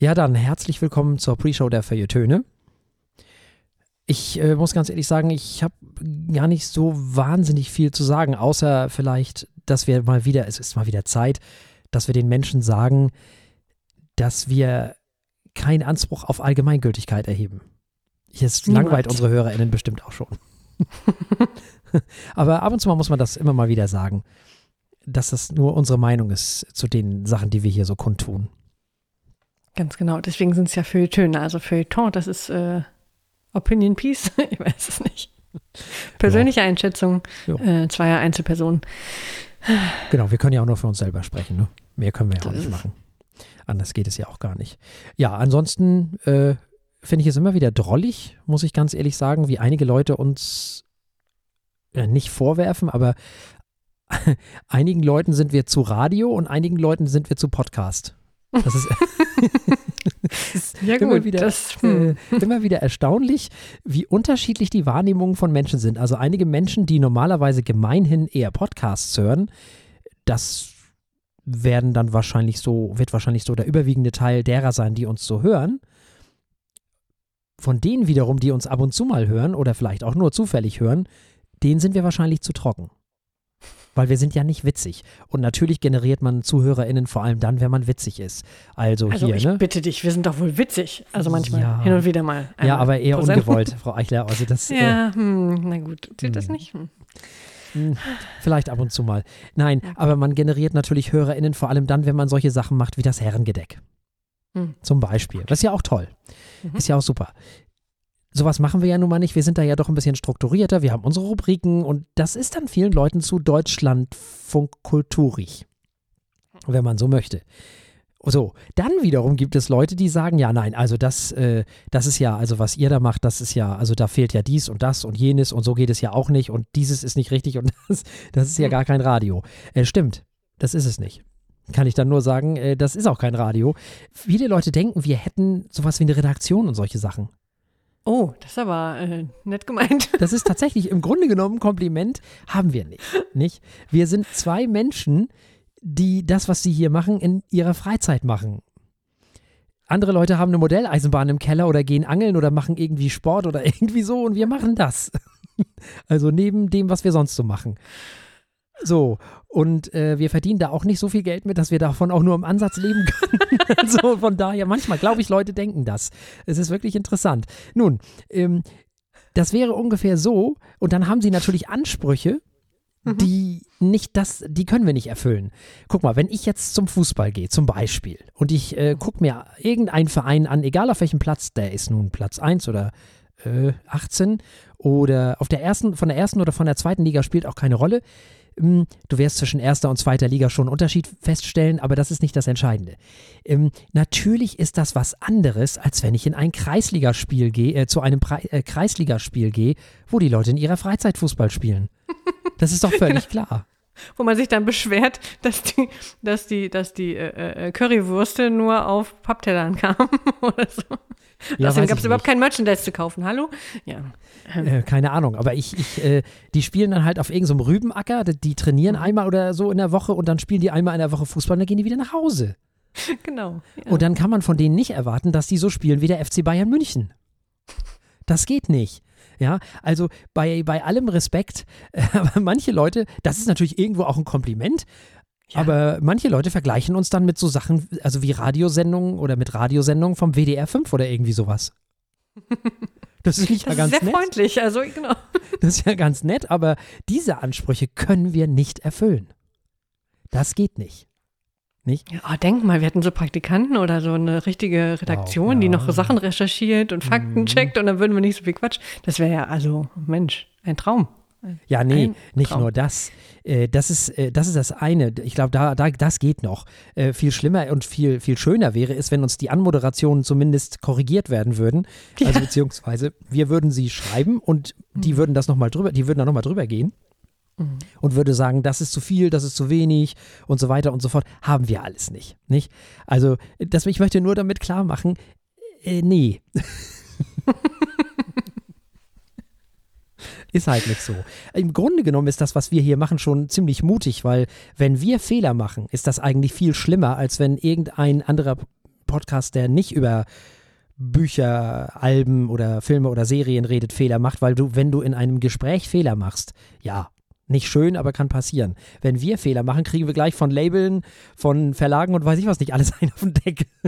Ja, dann herzlich willkommen zur Pre-Show der Feuilletöne. Ich äh, muss ganz ehrlich sagen, ich habe gar nicht so wahnsinnig viel zu sagen, außer vielleicht, dass wir mal wieder, es ist mal wieder Zeit, dass wir den Menschen sagen, dass wir keinen Anspruch auf Allgemeingültigkeit erheben. Jetzt Niemand. langweilt unsere HörerInnen bestimmt auch schon. Aber ab und zu mal muss man das immer mal wieder sagen, dass das nur unsere Meinung ist zu den Sachen, die wir hier so kundtun. Ganz genau. Deswegen sind es ja Feuilletöne. Also Feuilleton, das ist äh, Opinion Piece. ich weiß es nicht. Persönliche Einschätzung Ja. äh, zweier Einzelpersonen. Genau, wir können ja auch nur für uns selber sprechen. Ne? Mehr können wir ja So auch nicht machen. Anders geht es ja auch gar nicht. Ja, ansonsten äh, finde ich es immer wieder drollig, muss ich ganz ehrlich sagen, wie einige Leute uns äh, nicht vorwerfen, aber einigen Leuten sind wir zu Radio und einigen Leuten sind wir zu Podcast. Das ist, Ja immer gut, wieder, das, äh, hm. immer wieder erstaunlich, wie unterschiedlich die Wahrnehmungen von Menschen sind. Also einige Menschen, die normalerweise gemeinhin eher Podcasts hören, das werden dann wahrscheinlich so, wird wahrscheinlich so der überwiegende Teil derer sein, die uns so hören. Von denen wiederum, die uns ab und zu mal hören oder vielleicht auch nur zufällig hören, denen sind wir wahrscheinlich zu trocken. Weil wir sind ja nicht witzig. Und natürlich generiert man ZuhörerInnen vor allem dann, wenn man witzig ist. Also, Also hier, ich ne? bitte dich, wir sind doch wohl witzig. Also manchmal, Ja. hin und wieder mal. Ja, aber eher pro Sendung. ungewollt, Frau Eichler. Also das, äh, Ja, hm, na gut, zählt das Hm. nicht? Hm. Hm, Vielleicht ab und zu mal. Nein, aber man generiert natürlich HörerInnen vor allem dann, wenn man solche Sachen macht wie das Herrengedeck. Hm. Zum Beispiel. Das ist ja auch toll. Mhm. Ist ja auch super. Sowas machen wir ja nun mal nicht. Wir sind da ja doch ein bisschen strukturierter. Wir haben unsere Rubriken und das ist dann vielen Leuten zu Deutschlandfunk-kulturig. Wenn man so möchte. So, dann wiederum gibt es Leute, die sagen, ja, nein, also das, äh, das ist ja, also was ihr da macht, das ist ja, also da fehlt ja dies und das und jenes und so geht es ja auch nicht und dieses ist nicht richtig und das, das ist ja Hm. gar kein Radio. Äh, stimmt, das ist es nicht. Kann ich dann nur sagen, äh, das ist auch kein Radio. Viele Leute denken, wir hätten sowas wie eine Redaktion und solche Sachen. Oh, das ist aber äh, nett gemeint. Das ist tatsächlich im Grunde genommen ein Kompliment, haben wir nicht, nicht. Wir sind zwei Menschen, die das, was sie hier machen, in ihrer Freizeit machen. Andere Leute haben eine Modelleisenbahn im Keller oder gehen angeln oder machen irgendwie Sport oder irgendwie so und wir machen das. Also neben dem, was wir sonst so machen. So, und äh, wir verdienen da auch nicht so viel Geld mit, dass wir davon auch nur im Ansatz leben können. also von daher, manchmal glaube ich, Leute denken das. Es ist wirklich interessant. Nun, ähm, das wäre ungefähr so, und dann haben sie natürlich Ansprüche, die nicht das, die können wir nicht erfüllen. Guck mal, wenn ich jetzt zum Fußball gehe, zum Beispiel, und ich äh, gucke mir irgendeinen Verein an, egal auf welchem Platz, der ist nun Platz 1 oder äh, 18 oder auf der ersten, von der ersten oder von der zweiten Liga spielt auch keine Rolle. Ähm, Du wirst zwischen erster und zweiter Liga schon einen Unterschied feststellen, aber das ist nicht das Entscheidende. Ähm, natürlich ist das was anderes, als wenn ich in ein Kreisligaspiel gehe, äh, zu einem Pre äh, Kreisligaspiel gehe, wo die Leute in ihrer Freizeit Fußball spielen. Das ist doch völlig klar. Wo man sich dann beschwert, dass die, dass die, dass die äh, äh, Currywürste nur auf Papptellern kamen oder so. Ja, Deswegen weiß gab es überhaupt kein Merchandise zu kaufen. Hallo? Ja. Äh, keine Ahnung, aber ich, ich äh, die spielen dann halt auf irgendeinem Rübenacker, die, die trainieren einmal oder so in der Woche und dann spielen die einmal in der Woche Fußball und dann gehen die wieder nach Hause. Genau. Ja. Und dann kann man von denen nicht erwarten, dass die so spielen wie der FC Bayern München. Das geht nicht. Ja, also bei, bei allem Respekt, aber manche Leute, das ist natürlich irgendwo auch ein Kompliment, Ja. aber manche Leute vergleichen uns dann mit so Sachen, also wie Radiosendungen oder mit Radiosendungen vom WDR 5 oder irgendwie sowas. Das ist nicht das ja ist ganz sehr nett. freundlich. Also genau. Das ist ja ganz nett, aber diese Ansprüche können wir nicht erfüllen. Das geht nicht. Nicht? Ja, oh, denk mal, wir hätten so Praktikanten oder so eine richtige Redaktion, Wow, die ja. noch Sachen recherchiert und Fakten Mhm. checkt und dann würden wir nicht so viel Quatsch. Das wäre ja, also, Mensch, ein Traum. Ja, nee, Ein nicht Traum. nur das. Äh, das, ist, äh, das ist das eine. Ich glaube, da, da, das geht noch. Äh, viel schlimmer und viel, viel schöner wäre es, wenn uns die Anmoderationen zumindest korrigiert werden würden. Also beziehungsweise wir würden sie schreiben und die würden das noch mal drüber, die würden da nochmal drüber gehen. Und würde sagen, das ist zu viel, das ist zu wenig und so weiter und so fort. Haben wir alles nicht. nicht? Also, das, ich möchte nur damit klar machen, äh, nee. Ist halt nicht so. Im Grunde genommen ist das, was wir hier machen, schon ziemlich mutig, weil wenn wir Fehler machen, ist das eigentlich viel schlimmer, als wenn irgendein anderer Podcast, der nicht über Bücher, Alben oder Filme oder Serien redet, Fehler macht, weil du, wenn du in einem Gespräch Fehler machst, ja, nicht schön, aber kann passieren. Wenn wir Fehler machen, kriegen wir gleich von Labeln, von Verlagen und weiß ich was nicht alles ein auf den Deckel.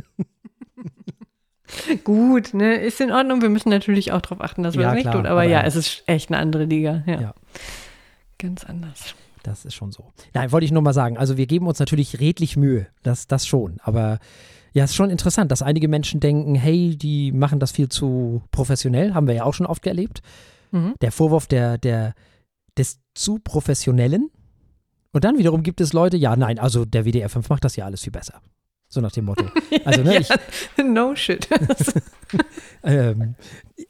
Gut, ne, ist in Ordnung. Wir müssen natürlich auch darauf achten, dass wir Ja, das nicht klar, tun. Aber, aber ja, es ist echt eine andere Liga. Ja. Ja. Ganz anders. Das ist schon so. Nein, wollte ich nur mal sagen. Also wir geben uns natürlich redlich Mühe. Das, das schon. Aber ja, es ist schon interessant, dass einige Menschen denken, hey, die machen das viel zu professionell. Haben wir ja auch schon oft erlebt. Mhm. Der Vorwurf der, der, des zu professionellen. Und dann wiederum gibt es Leute, ja, nein, also der WDR 5 macht das ja alles viel besser. So nach dem Motto. Also, ne, ich, ja, no shit. ähm,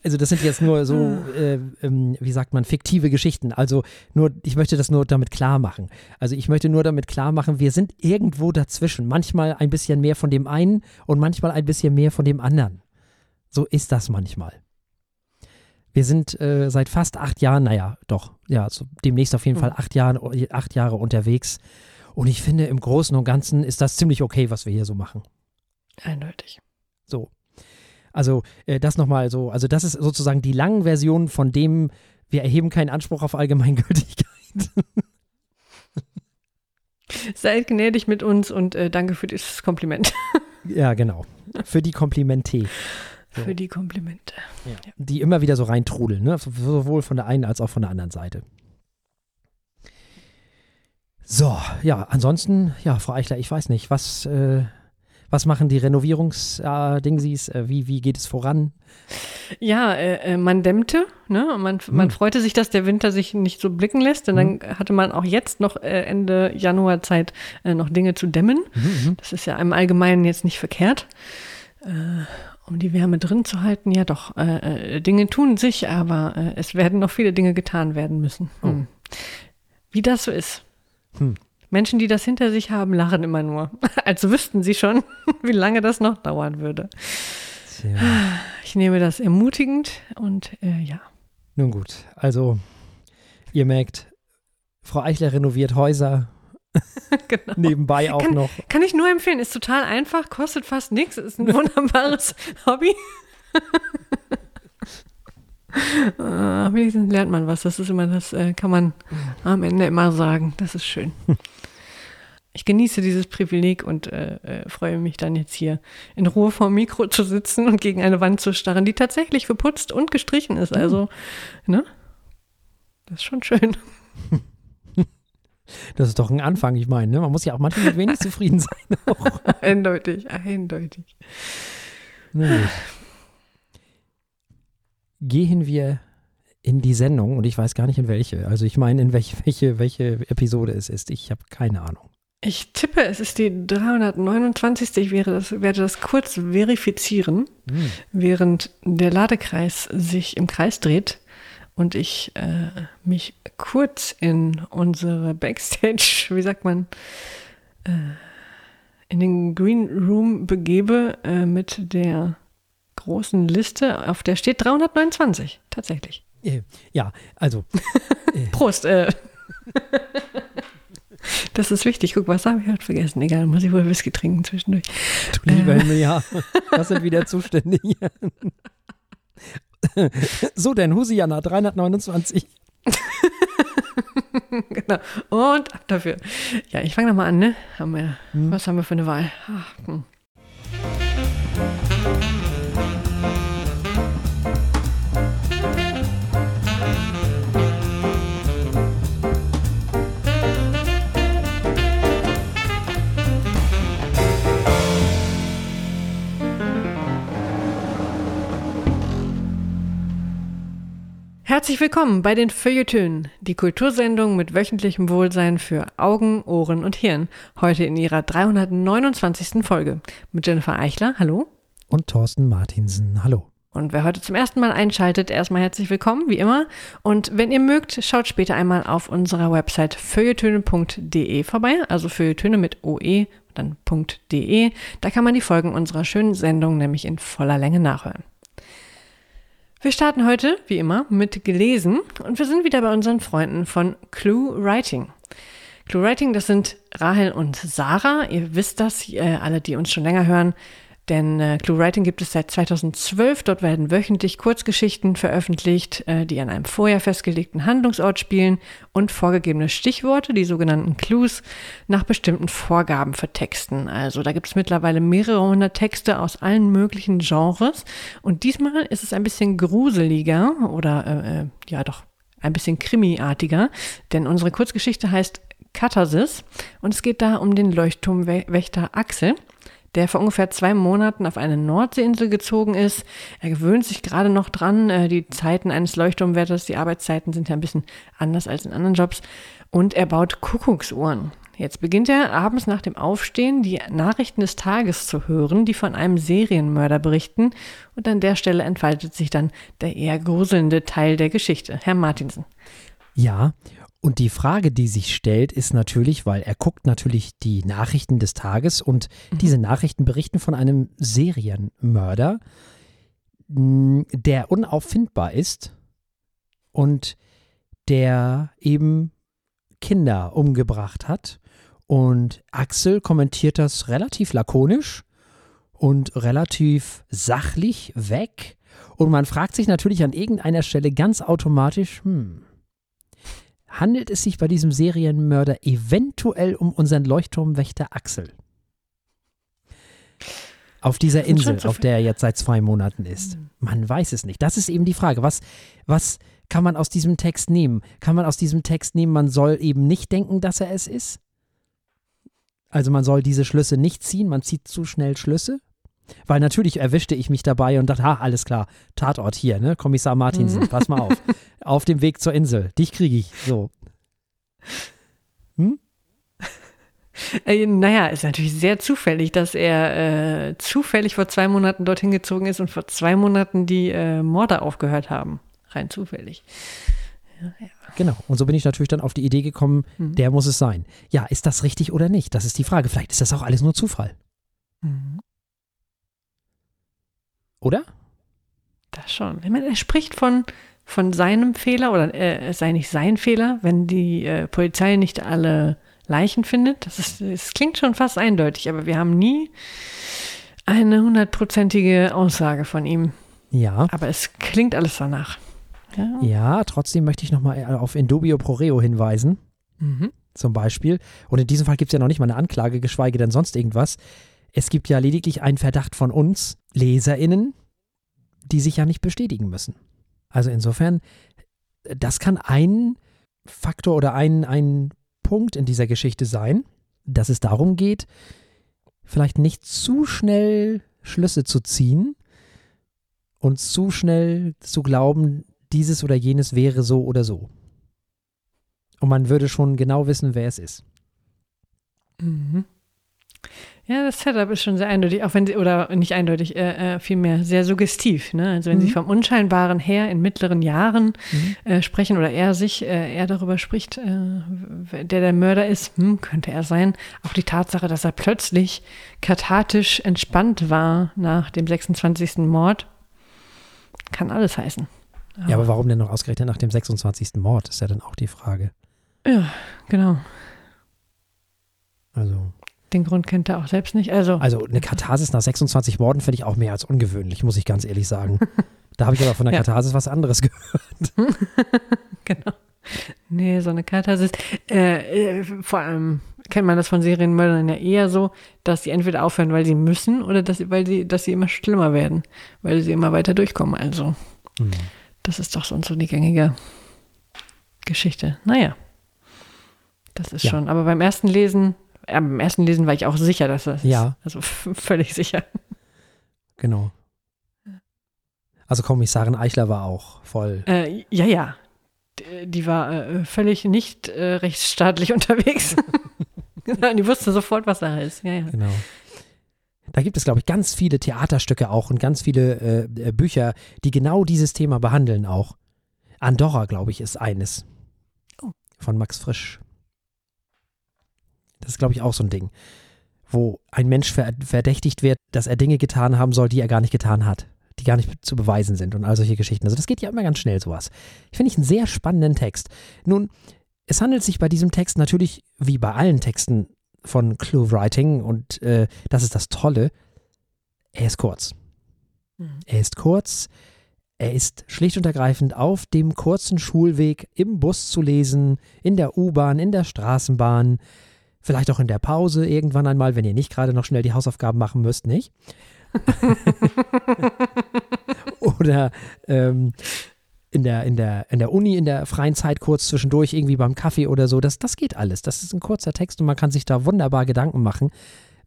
also das sind jetzt nur so, äh, ähm, wie sagt man, fiktive Geschichten. Also nur, ich möchte das nur damit klar machen. Also ich möchte nur damit klar machen, wir sind irgendwo dazwischen. Manchmal ein bisschen mehr von dem einen und manchmal ein bisschen mehr von dem anderen. So ist das manchmal. Wir sind äh, seit fast acht Jahren, naja, doch, ja, so demnächst auf jeden Mhm. Fall acht, Jahren, acht Jahre unterwegs. Und ich finde, im Großen und Ganzen ist das ziemlich okay, was wir hier so machen. Eindeutig. So. Also äh, das nochmal so, also das ist sozusagen die lange Version von dem, wir erheben keinen Anspruch auf Allgemeingültigkeit. Seid gnädig mit uns und äh, danke für dieses Kompliment. ja, genau. Für die Komplimente, So. Für die Komplimente. die immer wieder so reintrudeln, ne? sowohl von der einen als auch von der anderen Seite. So, ja, ansonsten, ja, Frau Eichler, ich weiß nicht, was, äh, was machen die Renovierungsdingsies? Äh, wie, wie geht es voran? Ja, äh, äh, man dämmte, ne? Man, man Hm. freute sich, dass der Winter sich nicht so blicken lässt. Und dann hatte man auch jetzt noch äh, Ende Januar Zeit, äh, noch Dinge zu dämmen. Mhm, Das ist ja im Allgemeinen jetzt nicht verkehrt. Um die Wärme drin zu halten, ja doch, äh, äh, Dinge tun sich, aber äh, es werden noch viele Dinge getan werden müssen. Hm. Wie das so ist. Hm. Menschen, die das hinter sich haben, lachen immer nur, als wüssten sie schon, wie lange das noch dauern würde. Tja. Ich nehme das ermutigend und äh, ja. Nun gut, also ihr merkt, Frau Eichler renoviert Häuser, genau. nebenbei auch Kann- noch. Kann ich nur empfehlen, ist total einfach, kostet fast nichts, ist ein wunderbares Hobby. äh, wenigstens lernt man was, das ist immer, das äh, kann man am Ende immer sagen, das ist schön. Ich genieße dieses Privileg und äh, äh, freue mich dann jetzt hier in Ruhe vor dem Mikro zu sitzen und gegen eine Wand zu starren, die tatsächlich verputzt und gestrichen ist. Also, ne? Das ist schon schön. Das ist doch ein Anfang, ich meine, ne? man muss ja auch manchmal mit wenig zufrieden sein. Auch. Eindeutig, eindeutig. Gut. Gehen wir in die Sendung und ich weiß gar nicht in welche. Also ich meine, in welche, welche, welche Episode es ist. Ich habe keine Ahnung. Ich tippe, es ist die 329. Ich wäre das, werde das kurz verifizieren, Hm. während der Ladekreis sich im Kreis dreht und ich äh, mich kurz in unsere Backstage, wie sagt man, äh, in den Green Room begebe äh, mit der großen Liste, auf der steht 329, tatsächlich. Äh, Ja, also Prost. Äh. Das ist wichtig. Guck, was habe ich heute vergessen? Egal, muss ich wohl Whisky trinken zwischendurch. du lieber Himmel, ja, das sind wieder Zustände hier. So, denn Husiana 329. genau. Und ab dafür. Ja, ich fange nochmal an, ne? Haben wir, Hm. Was haben wir für eine Wahl? Ach, hm. Herzlich willkommen bei den Feuilletönen, die Kultursendung mit wöchentlichem Wohlsein für Augen, Ohren und Hirn. Heute in ihrer 329. Folge mit Jennifer Eichler. Hallo. Und Thorsten Martinsen. Hallo. Und wer heute zum ersten Mal einschaltet, erstmal herzlich willkommen, wie immer. Und wenn ihr mögt, schaut später einmal auf unserer Website feuilletöne.de vorbei, also Feuilletöne mit OE, dann .de. Da kann man die Folgen unserer schönen Sendung nämlich in voller Länge nachhören. Wir starten heute, wie immer, mit Gelesen und wir sind wieder bei unseren Freunden von Clue Writing. Clue Writing, das sind Rahel und Sarah. Ihr wisst das, äh, alle, die uns schon länger hören. Denn äh, Clue Writing gibt es seit 2012. Dort werden wöchentlich Kurzgeschichten veröffentlicht, äh, die an einem vorher festgelegten Handlungsort spielen und vorgegebene Stichworte, die sogenannten Clues, nach bestimmten Vorgaben vertexten. Also da gibt es mittlerweile mehrere hundert Texte aus allen möglichen Genres. Und diesmal ist es ein bisschen gruseliger oder äh, äh ja doch ein bisschen krimiartiger, denn unsere Kurzgeschichte heißt Katharsis und es geht da um den Leuchtturmwächter Axel, der vor ungefähr zwei Monaten auf eine Nordseeinsel gezogen ist. Er gewöhnt sich gerade noch dran. Äh, die Zeiten eines Leuchtturmwärters, die Arbeitszeiten sind ja ein bisschen anders als in anderen Jobs. Und er baut Kuckucksuhren. Jetzt beginnt er abends nach dem Aufstehen die Nachrichten des Tages zu hören, die von einem Serienmörder berichten. Und an der Stelle entfaltet sich dann der eher gruselnde Teil der Geschichte. Herr Martinsen. Ja, und die Frage, die sich stellt, ist natürlich, weil er guckt natürlich die Nachrichten des Tages und mhm. diese Nachrichten berichten von einem Serienmörder, der unauffindbar ist und der eben Kinder umgebracht hat. Und Axel kommentiert das relativ lakonisch und relativ sachlich weg. Und man fragt sich natürlich an irgendeiner Stelle ganz automatisch, hm, handelt es sich bei diesem Serienmörder eventuell um unseren Leuchtturmwächter Axel. Auf dieser Insel, auf der er jetzt seit zwei Monaten ist. Mhm. Man weiß es nicht. Das ist eben die Frage. Was, was kann man aus diesem Text nehmen? Kann man aus diesem Text nehmen, man soll eben nicht denken, dass er es ist? Also man soll diese Schlüsse nicht ziehen, man zieht zu schnell Schlüsse? Weil natürlich erwischte ich mich dabei und dachte, ha, alles klar, Tatort hier, ne? Kommissar Martinsen, mhm. pass mal auf. auf dem Weg zur Insel. Dich kriege ich. So. Hm? Äh, naja, ist natürlich sehr zufällig, dass er äh, zufällig vor zwei Monaten dorthin gezogen ist und vor zwei Monaten die äh, Morde aufgehört haben. Rein zufällig. Ja, ja. Genau. Und so bin ich natürlich dann auf die Idee gekommen, mhm. der muss es sein. Ja, ist das richtig oder nicht? Das ist die Frage. Vielleicht ist das auch alles nur Zufall. Mhm. Oder? Das schon. Ich meine, er spricht von, von seinem Fehler oder äh, es sei nicht sein Fehler, wenn die äh, Polizei nicht alle Leichen findet. Das, ist, das klingt schon fast eindeutig, aber wir haben nie eine hundertprozentige Aussage von ihm. Ja. Aber es klingt alles danach. Ja, ja trotzdem möchte ich nochmal auf Indubio pro reo hinweisen. Mhm. Zum Beispiel. Und in diesem Fall gibt es ja noch nicht mal eine Anklage, geschweige denn sonst irgendwas. Es gibt ja lediglich einen Verdacht von uns, LeserInnen, die sich ja nicht bestätigen müssen. Also insofern, das kann ein Faktor oder ein, ein Punkt in dieser Geschichte sein, dass es darum geht, vielleicht nicht zu schnell Schlüsse zu ziehen und zu schnell zu glauben, dieses oder jenes wäre so oder so. Und man würde schon genau wissen, wer es ist. Mhm. Ja, das Setup ist schon sehr eindeutig, auch wenn sie, oder nicht eindeutig, äh, äh, vielmehr sehr suggestiv. Ne? Also wenn mhm. sie vom Unscheinbaren her in mittleren Jahren mhm. äh, sprechen oder er sich, äh, er darüber spricht, äh, der der Mörder ist, hm, könnte er sein. Auch die Tatsache, dass er plötzlich kathartisch entspannt war nach dem 26. Mord, kann alles heißen. Aber ja, aber warum denn noch ausgerechnet nach dem 26. Mord, ist ja dann auch die Frage. Ja, genau. Also. Den Grund kennt er auch selbst nicht. Also, also eine Katharsis nach 26 Morden finde ich auch mehr als ungewöhnlich, muss ich ganz ehrlich sagen. da habe ich aber von der ja. Katharsis was anderes gehört. genau. Nee, so eine Katharsis. Äh, äh, vor allem kennt man das von Serienmördern ja eher so, dass sie entweder aufhören, weil sie müssen, oder dass sie, weil sie, dass sie immer schlimmer werden, weil sie immer weiter durchkommen. Also, mhm. das ist doch sonst so die gängige Geschichte. Naja. Das ist ja. schon. Aber beim ersten Lesen beim ersten Lesen war ich auch sicher, dass das ja. ist. Also völlig sicher. Genau. Also Kommissarin Eichler war auch voll. Äh, ja, ja. Die, die war äh, völlig nicht äh, rechtsstaatlich unterwegs. die wusste sofort, was da ist. Ja, ja. Genau. Da gibt es, glaube ich, ganz viele Theaterstücke auch und ganz viele äh, äh, Bücher, die genau dieses Thema behandeln auch. Andorra, glaube ich, ist eines. Oh. Von Max Frisch. Das ist, glaube ich, auch so ein Ding, wo ein Mensch verdächtigt wird, dass er Dinge getan haben soll, die er gar nicht getan hat, die gar nicht zu beweisen sind und all solche Geschichten. Also das geht ja immer ganz schnell, sowas. Ich finde ich einen sehr spannenden Text. Nun, es handelt sich bei diesem Text natürlich, wie bei allen Texten von Clue Writing, und äh, das ist das Tolle, Er ist kurz. Er ist kurz. Er ist schlicht und ergreifend auf dem kurzen Schulweg im Bus zu lesen, in der U-Bahn, in der Straßenbahn, vielleicht auch in der Pause irgendwann einmal, wenn ihr nicht gerade noch schnell die Hausaufgaben machen müsst, nicht? Oder ähm, in der, in, der, in der Uni, in der freien Zeit kurz zwischendurch, irgendwie beim Kaffee oder so. Das, das geht alles. Das ist ein kurzer Text und man kann sich da wunderbar Gedanken machen,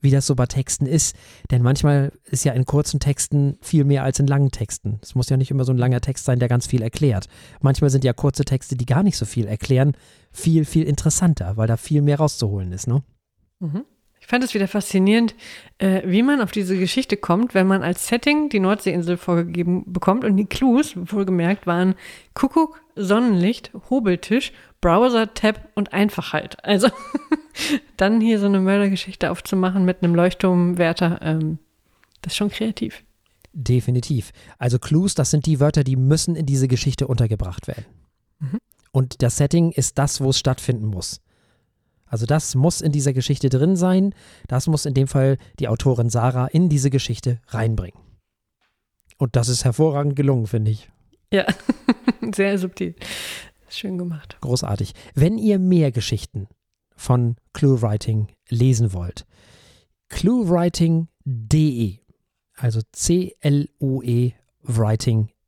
wie das so bei Texten ist. Denn manchmal ist ja in kurzen Texten viel mehr als in langen Texten. Es muss ja nicht immer so ein langer Text sein, der ganz viel erklärt. Manchmal sind ja kurze Texte, die gar nicht so viel erklären, viel, viel interessanter, weil da viel mehr rauszuholen ist, ne? Mhm. Ich fand es wieder faszinierend, äh, wie man auf diese Geschichte kommt, wenn man als Setting die Nordseeinsel vorgegeben bekommt und die Clues, wohlgemerkt, waren Kuckuck, Sonnenlicht, Hobeltisch, Browser, Tab und Einfachheit. Also dann hier so eine Mördergeschichte aufzumachen mit einem Leuchtturmwärter, ähm, das ist schon kreativ. Definitiv. Also Clues, das sind die Wörter, die müssen in diese Geschichte untergebracht werden. Mhm. Und das Setting ist das, wo es stattfinden muss. Also das muss in dieser Geschichte drin sein. Das muss in dem Fall die Autorin Sarah in diese Geschichte reinbringen. Und das ist hervorragend gelungen, finde ich. Ja, sehr subtil. Schön gemacht. Großartig. Wenn ihr mehr Geschichten von ClueWriting lesen wollt, cluewriting.de, also C-L-U-E writing.de,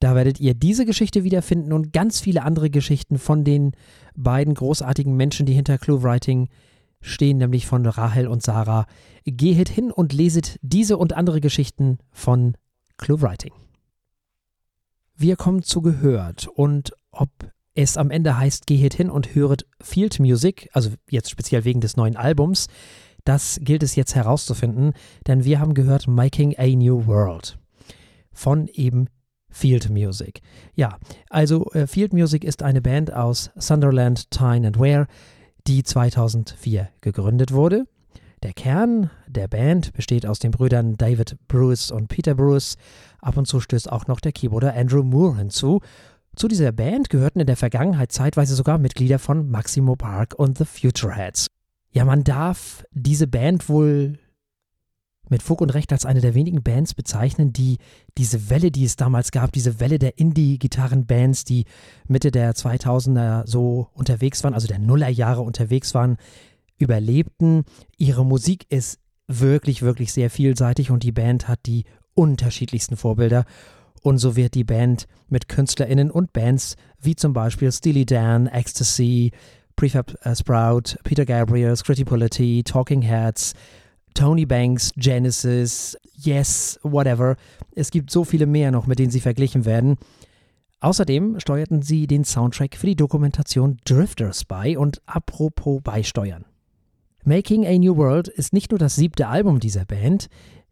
da werdet ihr diese Geschichte wiederfinden und ganz viele andere Geschichten von den beiden großartigen Menschen, die hinter ClueWriting stehen, nämlich von Rahel und Sarah. Gehet hin und leset diese und andere Geschichten von ClueWriting. Wir kommen zu gehört und ob es am Ende heißt, gehet hin und höret Field Music, also jetzt speziell wegen des neuen Albums, das gilt es jetzt herauszufinden, denn wir haben gehört Making a New World von eben Field Music. Ja, also äh, Field Music ist eine Band aus Sunderland, Tyne and Ware, die 2004 gegründet wurde. Der Kern der Band besteht aus den Brüdern David Bruce und Peter Bruce. Ab und zu stößt auch noch der Keyboarder Andrew Moore hinzu. Zu dieser Band gehörten in der Vergangenheit zeitweise sogar Mitglieder von Maximo Park und The Futureheads. Ja, man darf diese Band wohl mit Fug und Recht als eine der wenigen Bands bezeichnen, die diese Welle, die es damals gab, diese Welle der Indie-Gitarren-Bands, die Mitte der 2000er so unterwegs waren, also der Nullerjahre unterwegs waren, überlebten. Ihre Musik ist wirklich, wirklich sehr vielseitig und die Band hat die unterschiedlichsten Vorbilder. Und so wird die Band mit KünstlerInnen und Bands wie zum Beispiel Steely Dan, Ecstasy, Prefab äh, Sprout, Peter Gabriel, Scritti Polity, Talking Heads, Tony Banks, Genesis, Yes, whatever. Es gibt so viele mehr noch, mit denen sie verglichen werden. Außerdem steuerten sie den Soundtrack für die Dokumentation Drifters bei und apropos beisteuern. Making a New World ist nicht nur das siebte Album dieser Band,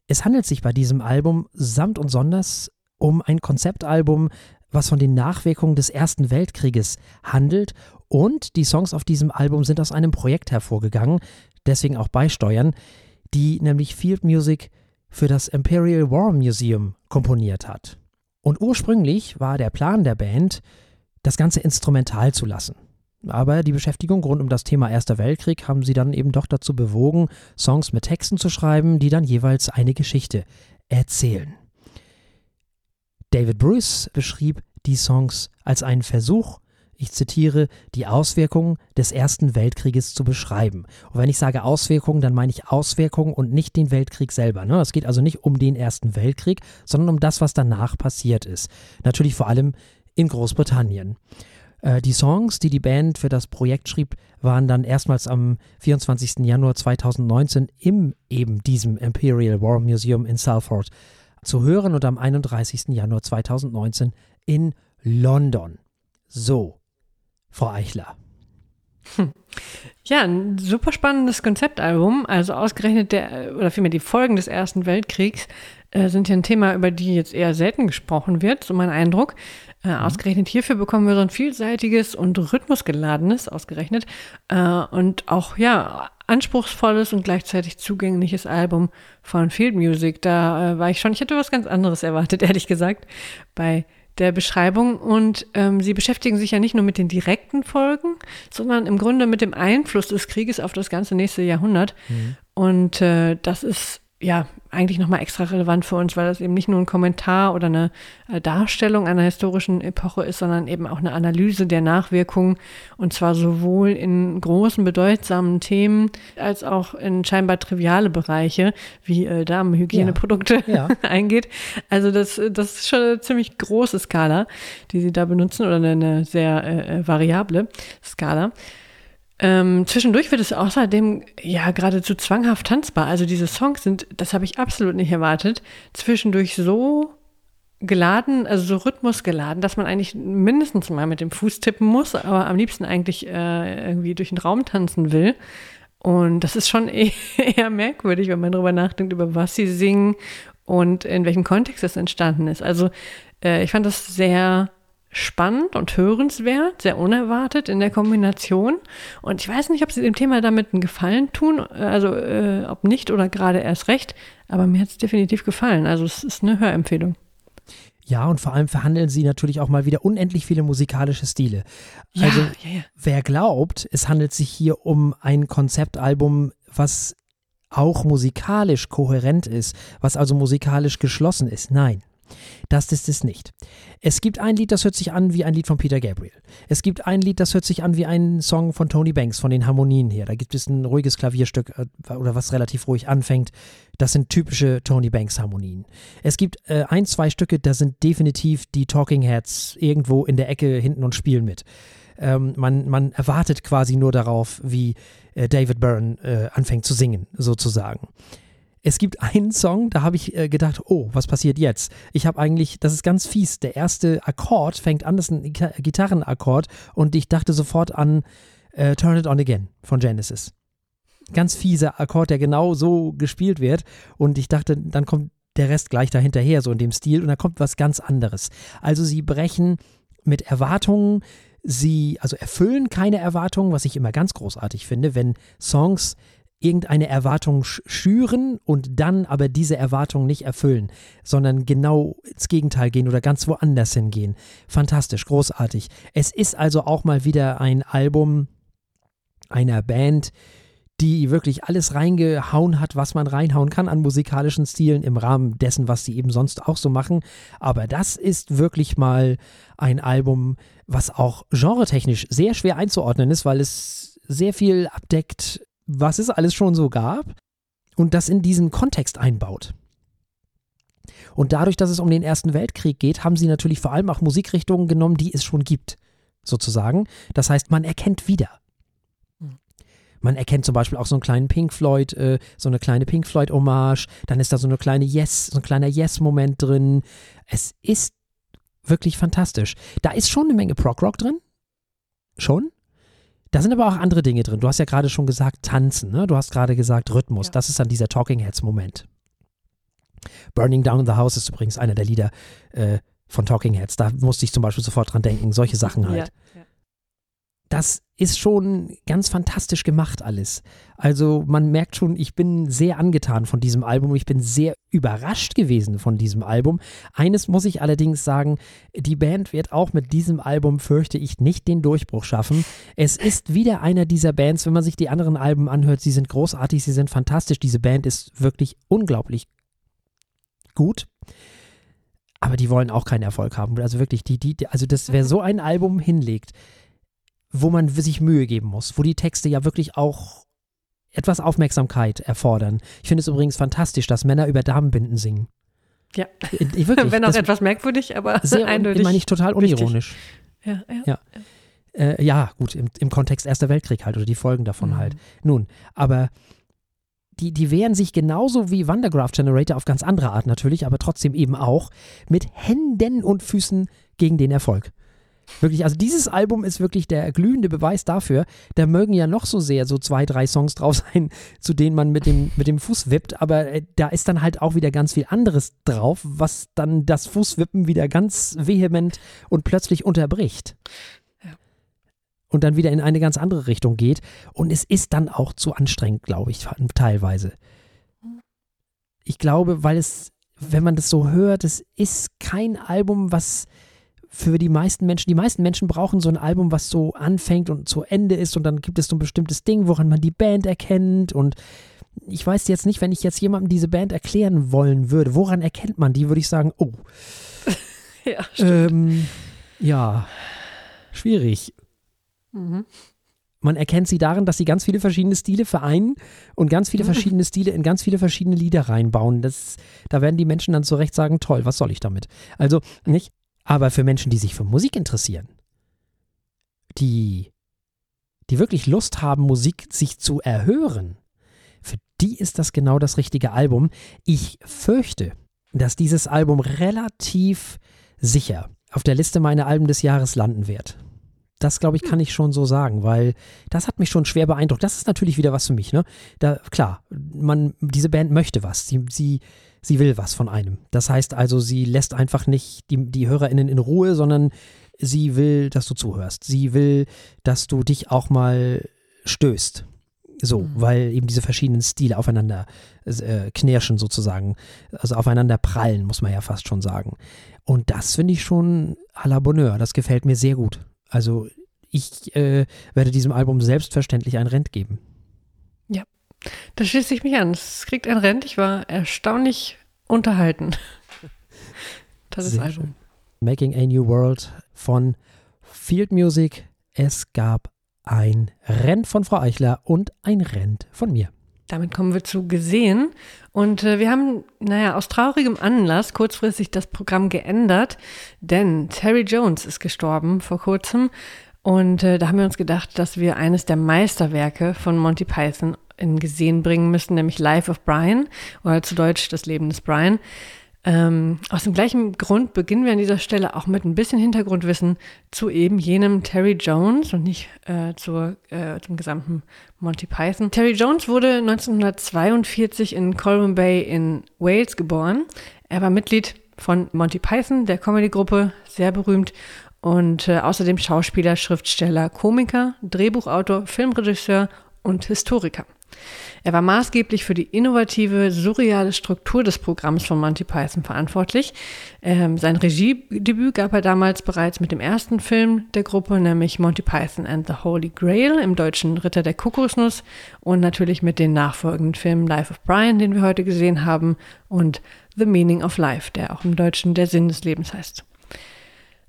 es handelt sich bei diesem Album samt und sonders um ein Konzeptalbum, was von den Nachwirkungen des Ersten Weltkrieges handelt und die Songs auf diesem Album sind aus einem Projekt hervorgegangen, deswegen auch beisteuern, die nämlich Field Music für das Imperial War Museum komponiert hat. Und ursprünglich war der Plan der Band, das Ganze instrumental zu lassen. Aber die Beschäftigung rund um das Thema Erster Weltkrieg haben sie dann eben doch dazu bewogen, Songs mit Texten zu schreiben, die dann jeweils eine Geschichte erzählen. David Bruce beschrieb die Songs als einen Versuch, ich zitiere, die Auswirkungen des Ersten Weltkrieges zu beschreiben. Und wenn ich sage Auswirkungen, dann meine ich Auswirkungen und nicht den Weltkrieg selber. Ne? Es geht also nicht um den Ersten Weltkrieg, sondern um das, was danach passiert ist. Natürlich vor allem in Großbritannien. Äh, die Songs, die die Band für das Projekt schrieb, waren dann erstmals am 24. Januar 2019 im eben diesem Imperial War Museum in Salford zu hören und am 31. Januar 2019 in London. So, Frau Eichler. Hm. Ja, ein super spannendes Konzeptalbum. Also ausgerechnet der, oder vielmehr die Folgen des Ersten Weltkriegs äh, sind ja ein Thema, über die jetzt eher selten gesprochen wird, so mein Eindruck. Äh, mhm. Ausgerechnet hierfür bekommen wir so ein vielseitiges und rhythmusgeladenes, ausgerechnet, äh, und auch, ja, anspruchsvolles und gleichzeitig zugängliches Album von Field Music. Da äh, war ich schon, ich hätte was ganz anderes erwartet, ehrlich gesagt, bei der Beschreibung. Und ähm, sie beschäftigen sich ja nicht nur mit den direkten Folgen, sondern im Grunde mit dem Einfluss des Krieges auf das ganze nächste Jahrhundert. Mhm. Und äh, das ist ja eigentlich nochmal extra relevant für uns, weil das eben nicht nur ein Kommentar oder eine äh, Darstellung einer historischen Epoche ist, sondern eben auch eine Analyse der Nachwirkungen und zwar sowohl in großen, bedeutsamen Themen als auch in scheinbar triviale Bereiche wie äh, Damenhygieneprodukte ja. ja. eingeht. Also das, das ist schon eine ziemlich große Skala, die sie da benutzen oder eine, eine sehr äh, äh variable Skala. Ähm, zwischendurch wird es außerdem ja geradezu zwanghaft tanzbar. Also diese Songs sind, das habe ich absolut nicht erwartet, zwischendurch so geladen, also so rhythmusgeladen, dass man eigentlich mindestens mal mit dem Fuß tippen muss, aber am liebsten eigentlich äh, irgendwie durch den Raum tanzen will. Und das ist schon eher merkwürdig, wenn man darüber nachdenkt, über was sie singen und in welchem Kontext es entstanden ist. Also äh, ich fand das sehr spannend und hörenswert, sehr unerwartet in der Kombination. Und ich weiß nicht, ob sie dem Thema damit einen Gefallen tun, also äh, ob nicht oder gerade erst recht, aber mir hat es definitiv gefallen. Also es ist eine Hörempfehlung. Ja, und vor allem verhandeln sie natürlich auch mal wieder unendlich viele musikalische Stile. Ja, also, ja, ja. wer glaubt, es handelt sich hier um ein Konzeptalbum, was auch musikalisch kohärent ist, was also musikalisch geschlossen ist. Nein, das ist es nicht. Es gibt ein Lied, das hört sich an wie ein Lied von Peter Gabriel. Es gibt ein Lied, das hört sich an wie ein Song von Tony Banks, von den Harmonien her. Da gibt es ein ruhiges Klavierstück äh, oder was relativ ruhig anfängt. Das sind typische Tony Banks Harmonien. Es gibt äh, ein, zwei Stücke, da sind definitiv die Talking Heads irgendwo in der Ecke hinten und spielen mit. Ähm, man, man erwartet quasi nur darauf, wie äh, David Byrne äh, anfängt zu singen, sozusagen. Es gibt einen Song, da habe ich äh, gedacht, oh, was passiert jetzt? Ich habe eigentlich, das ist ganz fies, der erste Akkord fängt an, das ist ein Gitarrenakkord und ich dachte sofort an äh, Turn It On Again von Genesis. Ganz fieser Akkord, der genau so gespielt wird und ich dachte, dann kommt der Rest gleich dahinterher, so in dem Stil und da kommt was ganz anderes. Also sie brechen mit Erwartungen, sie also erfüllen keine Erwartungen, was ich immer ganz großartig finde, wenn Songs irgendeine Erwartung schüren und dann aber diese Erwartung nicht erfüllen, sondern genau ins Gegenteil gehen oder ganz woanders hingehen. Fantastisch, großartig. Es ist also auch mal wieder ein Album einer Band, die wirklich alles reingehauen hat, was man reinhauen kann an musikalischen Stilen im Rahmen dessen, was sie eben sonst auch so machen. Aber das ist wirklich mal ein Album, was auch genretechnisch sehr schwer einzuordnen ist, weil es sehr viel abdeckt, was es alles schon so gab und das in diesen Kontext einbaut. Und dadurch, dass es um den Ersten Weltkrieg geht, haben sie natürlich vor allem auch Musikrichtungen genommen, die es schon gibt, sozusagen. Das heißt, man erkennt wieder. Man erkennt zum Beispiel auch so einen kleinen Pink Floyd, äh, so eine kleine Pink Floyd Hommage. Dann ist da so eine kleine Yes, so ein kleiner Yes-Moment drin. Es ist wirklich fantastisch. Da ist schon eine Menge Prog Rock drin. Schon. Da sind aber auch andere Dinge drin. Du hast ja gerade schon gesagt Tanzen, ne? du hast gerade gesagt Rhythmus. Ja. Das ist dann dieser Talking Heads Moment. Burning Down the House ist übrigens einer der Lieder äh, von Talking Heads. Da musste ich zum Beispiel sofort dran denken. Solche Sachen halt. Ja, ja das ist schon ganz fantastisch gemacht alles. Also man merkt schon, ich bin sehr angetan von diesem Album. Ich bin sehr überrascht gewesen von diesem Album. Eines muss ich allerdings sagen, die Band wird auch mit diesem Album, fürchte ich, nicht den Durchbruch schaffen. Es ist wieder einer dieser Bands, wenn man sich die anderen Alben anhört, sie sind großartig, sie sind fantastisch. Diese Band ist wirklich unglaublich gut aber die wollen auch keinen Erfolg haben. Also wirklich, die, die, also das, wer so ein Album hinlegt, wo man sich Mühe geben muss, wo die Texte ja wirklich auch etwas Aufmerksamkeit erfordern. Ich finde es übrigens fantastisch, dass Männer über Damenbinden singen. Ja, ich, wirklich, wenn auch etwas merkwürdig, aber sehr eindeutig. meine ich total unironisch. Ja, ja. ja. Äh, ja, gut, im, im, Kontext Erster Weltkrieg halt oder die Folgen davon mhm. halt. Nun, aber die, die wehren sich genauso wie Wandergraph Generator auf ganz andere Art natürlich, aber trotzdem eben auch mit Händen und Füßen gegen den Erfolg. Wirklich, also dieses Album ist wirklich der glühende Beweis dafür. Da mögen ja noch so sehr so zwei, drei Songs drauf sein, zu denen man mit dem, mit dem Fuß wippt, aber äh, da ist dann halt auch wieder ganz viel anderes drauf, was dann das Fußwippen wieder ganz vehement und plötzlich unterbricht. Und dann wieder in eine ganz andere Richtung geht. Und es ist dann auch zu anstrengend, glaube ich, teilweise. Ich glaube, weil es, wenn man das so hört, es ist kein Album, was für die meisten Menschen, die meisten Menschen brauchen so ein Album, was so anfängt und zu Ende ist und dann gibt es so ein bestimmtes Ding, woran man die Band erkennt und ich weiß jetzt nicht, wenn ich jetzt jemandem diese Band erklären wollen würde, woran erkennt man die, würde ich sagen, oh. Ja, Ähm, ja, schwierig. Mhm. Man erkennt sie darin, dass sie ganz viele verschiedene Stile vereinen und ganz viele verschiedene Stile in ganz viele verschiedene Lieder reinbauen. Das, da werden die Menschen dann zu Recht sagen, toll, was soll ich damit? Also nicht. Aber für Menschen, die sich für Musik interessieren, die, die wirklich Lust haben, Musik sich zu erhören, für die ist das genau das richtige Album. Ich fürchte, dass dieses Album relativ sicher auf der Liste meiner Alben des Jahres landen wird. Das, glaube ich, kann ich schon so sagen, weil das hat mich schon schwer beeindruckt. Das ist natürlich wieder was für mich, ne? Da, klar, man, diese Band möchte was. Sie, sie, sie will was von einem. Das heißt also, sie lässt einfach nicht die, die HörerInnen in Ruhe, sondern sie will, dass du zuhörst. Sie will, dass du dich auch mal stößt. So, Mhm. weil eben diese verschiedenen Stile aufeinander äh, knirschen sozusagen, also aufeinander prallen, muss man ja fast schon sagen. Und das finde ich schon à la Bonheur. Das gefällt mir sehr gut. Also ich äh, werde diesem Album selbstverständlich ein Rent geben. Da schließe ich mich an. Es kriegt ein Rent. Ich war erstaunlich unterhalten. Tolles Sehr Album. schön. Making a New World von Field Music. Es gab ein Rent von Frau Eichler und ein Rent von mir. Damit kommen wir zu gesehen. Und äh, wir haben, naja, aus traurigem Anlass kurzfristig das Programm geändert, denn Terry Jones ist gestorben vor kurzem. Und äh, da haben wir uns gedacht, dass wir eines der Meisterwerke von Monty Python in gesehen bringen müssen, nämlich Life of Brian oder zu Deutsch das Leben des Brian. Ähm, aus dem gleichen Grund beginnen wir an dieser Stelle auch mit ein bisschen Hintergrundwissen zu eben jenem Terry Jones und nicht äh, zur, äh, zum gesamten Monty Python. Terry Jones wurde 1942 in Colwyn Bay in Wales geboren. Er war Mitglied von Monty Python, der Comedy-Gruppe, sehr berühmt und äh, außerdem Schauspieler, Schriftsteller, Komiker, Drehbuchautor, Filmregisseur und Historiker. Er war maßgeblich für die innovative, surreale Struktur des Programms von Monty Python verantwortlich. Ähm, sein Regiedebüt gab er damals bereits mit dem ersten Film der Gruppe, nämlich Monty Python and the Holy Grail im deutschen Ritter der Kokosnuss und natürlich mit den nachfolgenden Filmen Life of Brian, den wir heute gesehen haben, und The Meaning of Life, der auch im Deutschen der Sinn des Lebens heißt.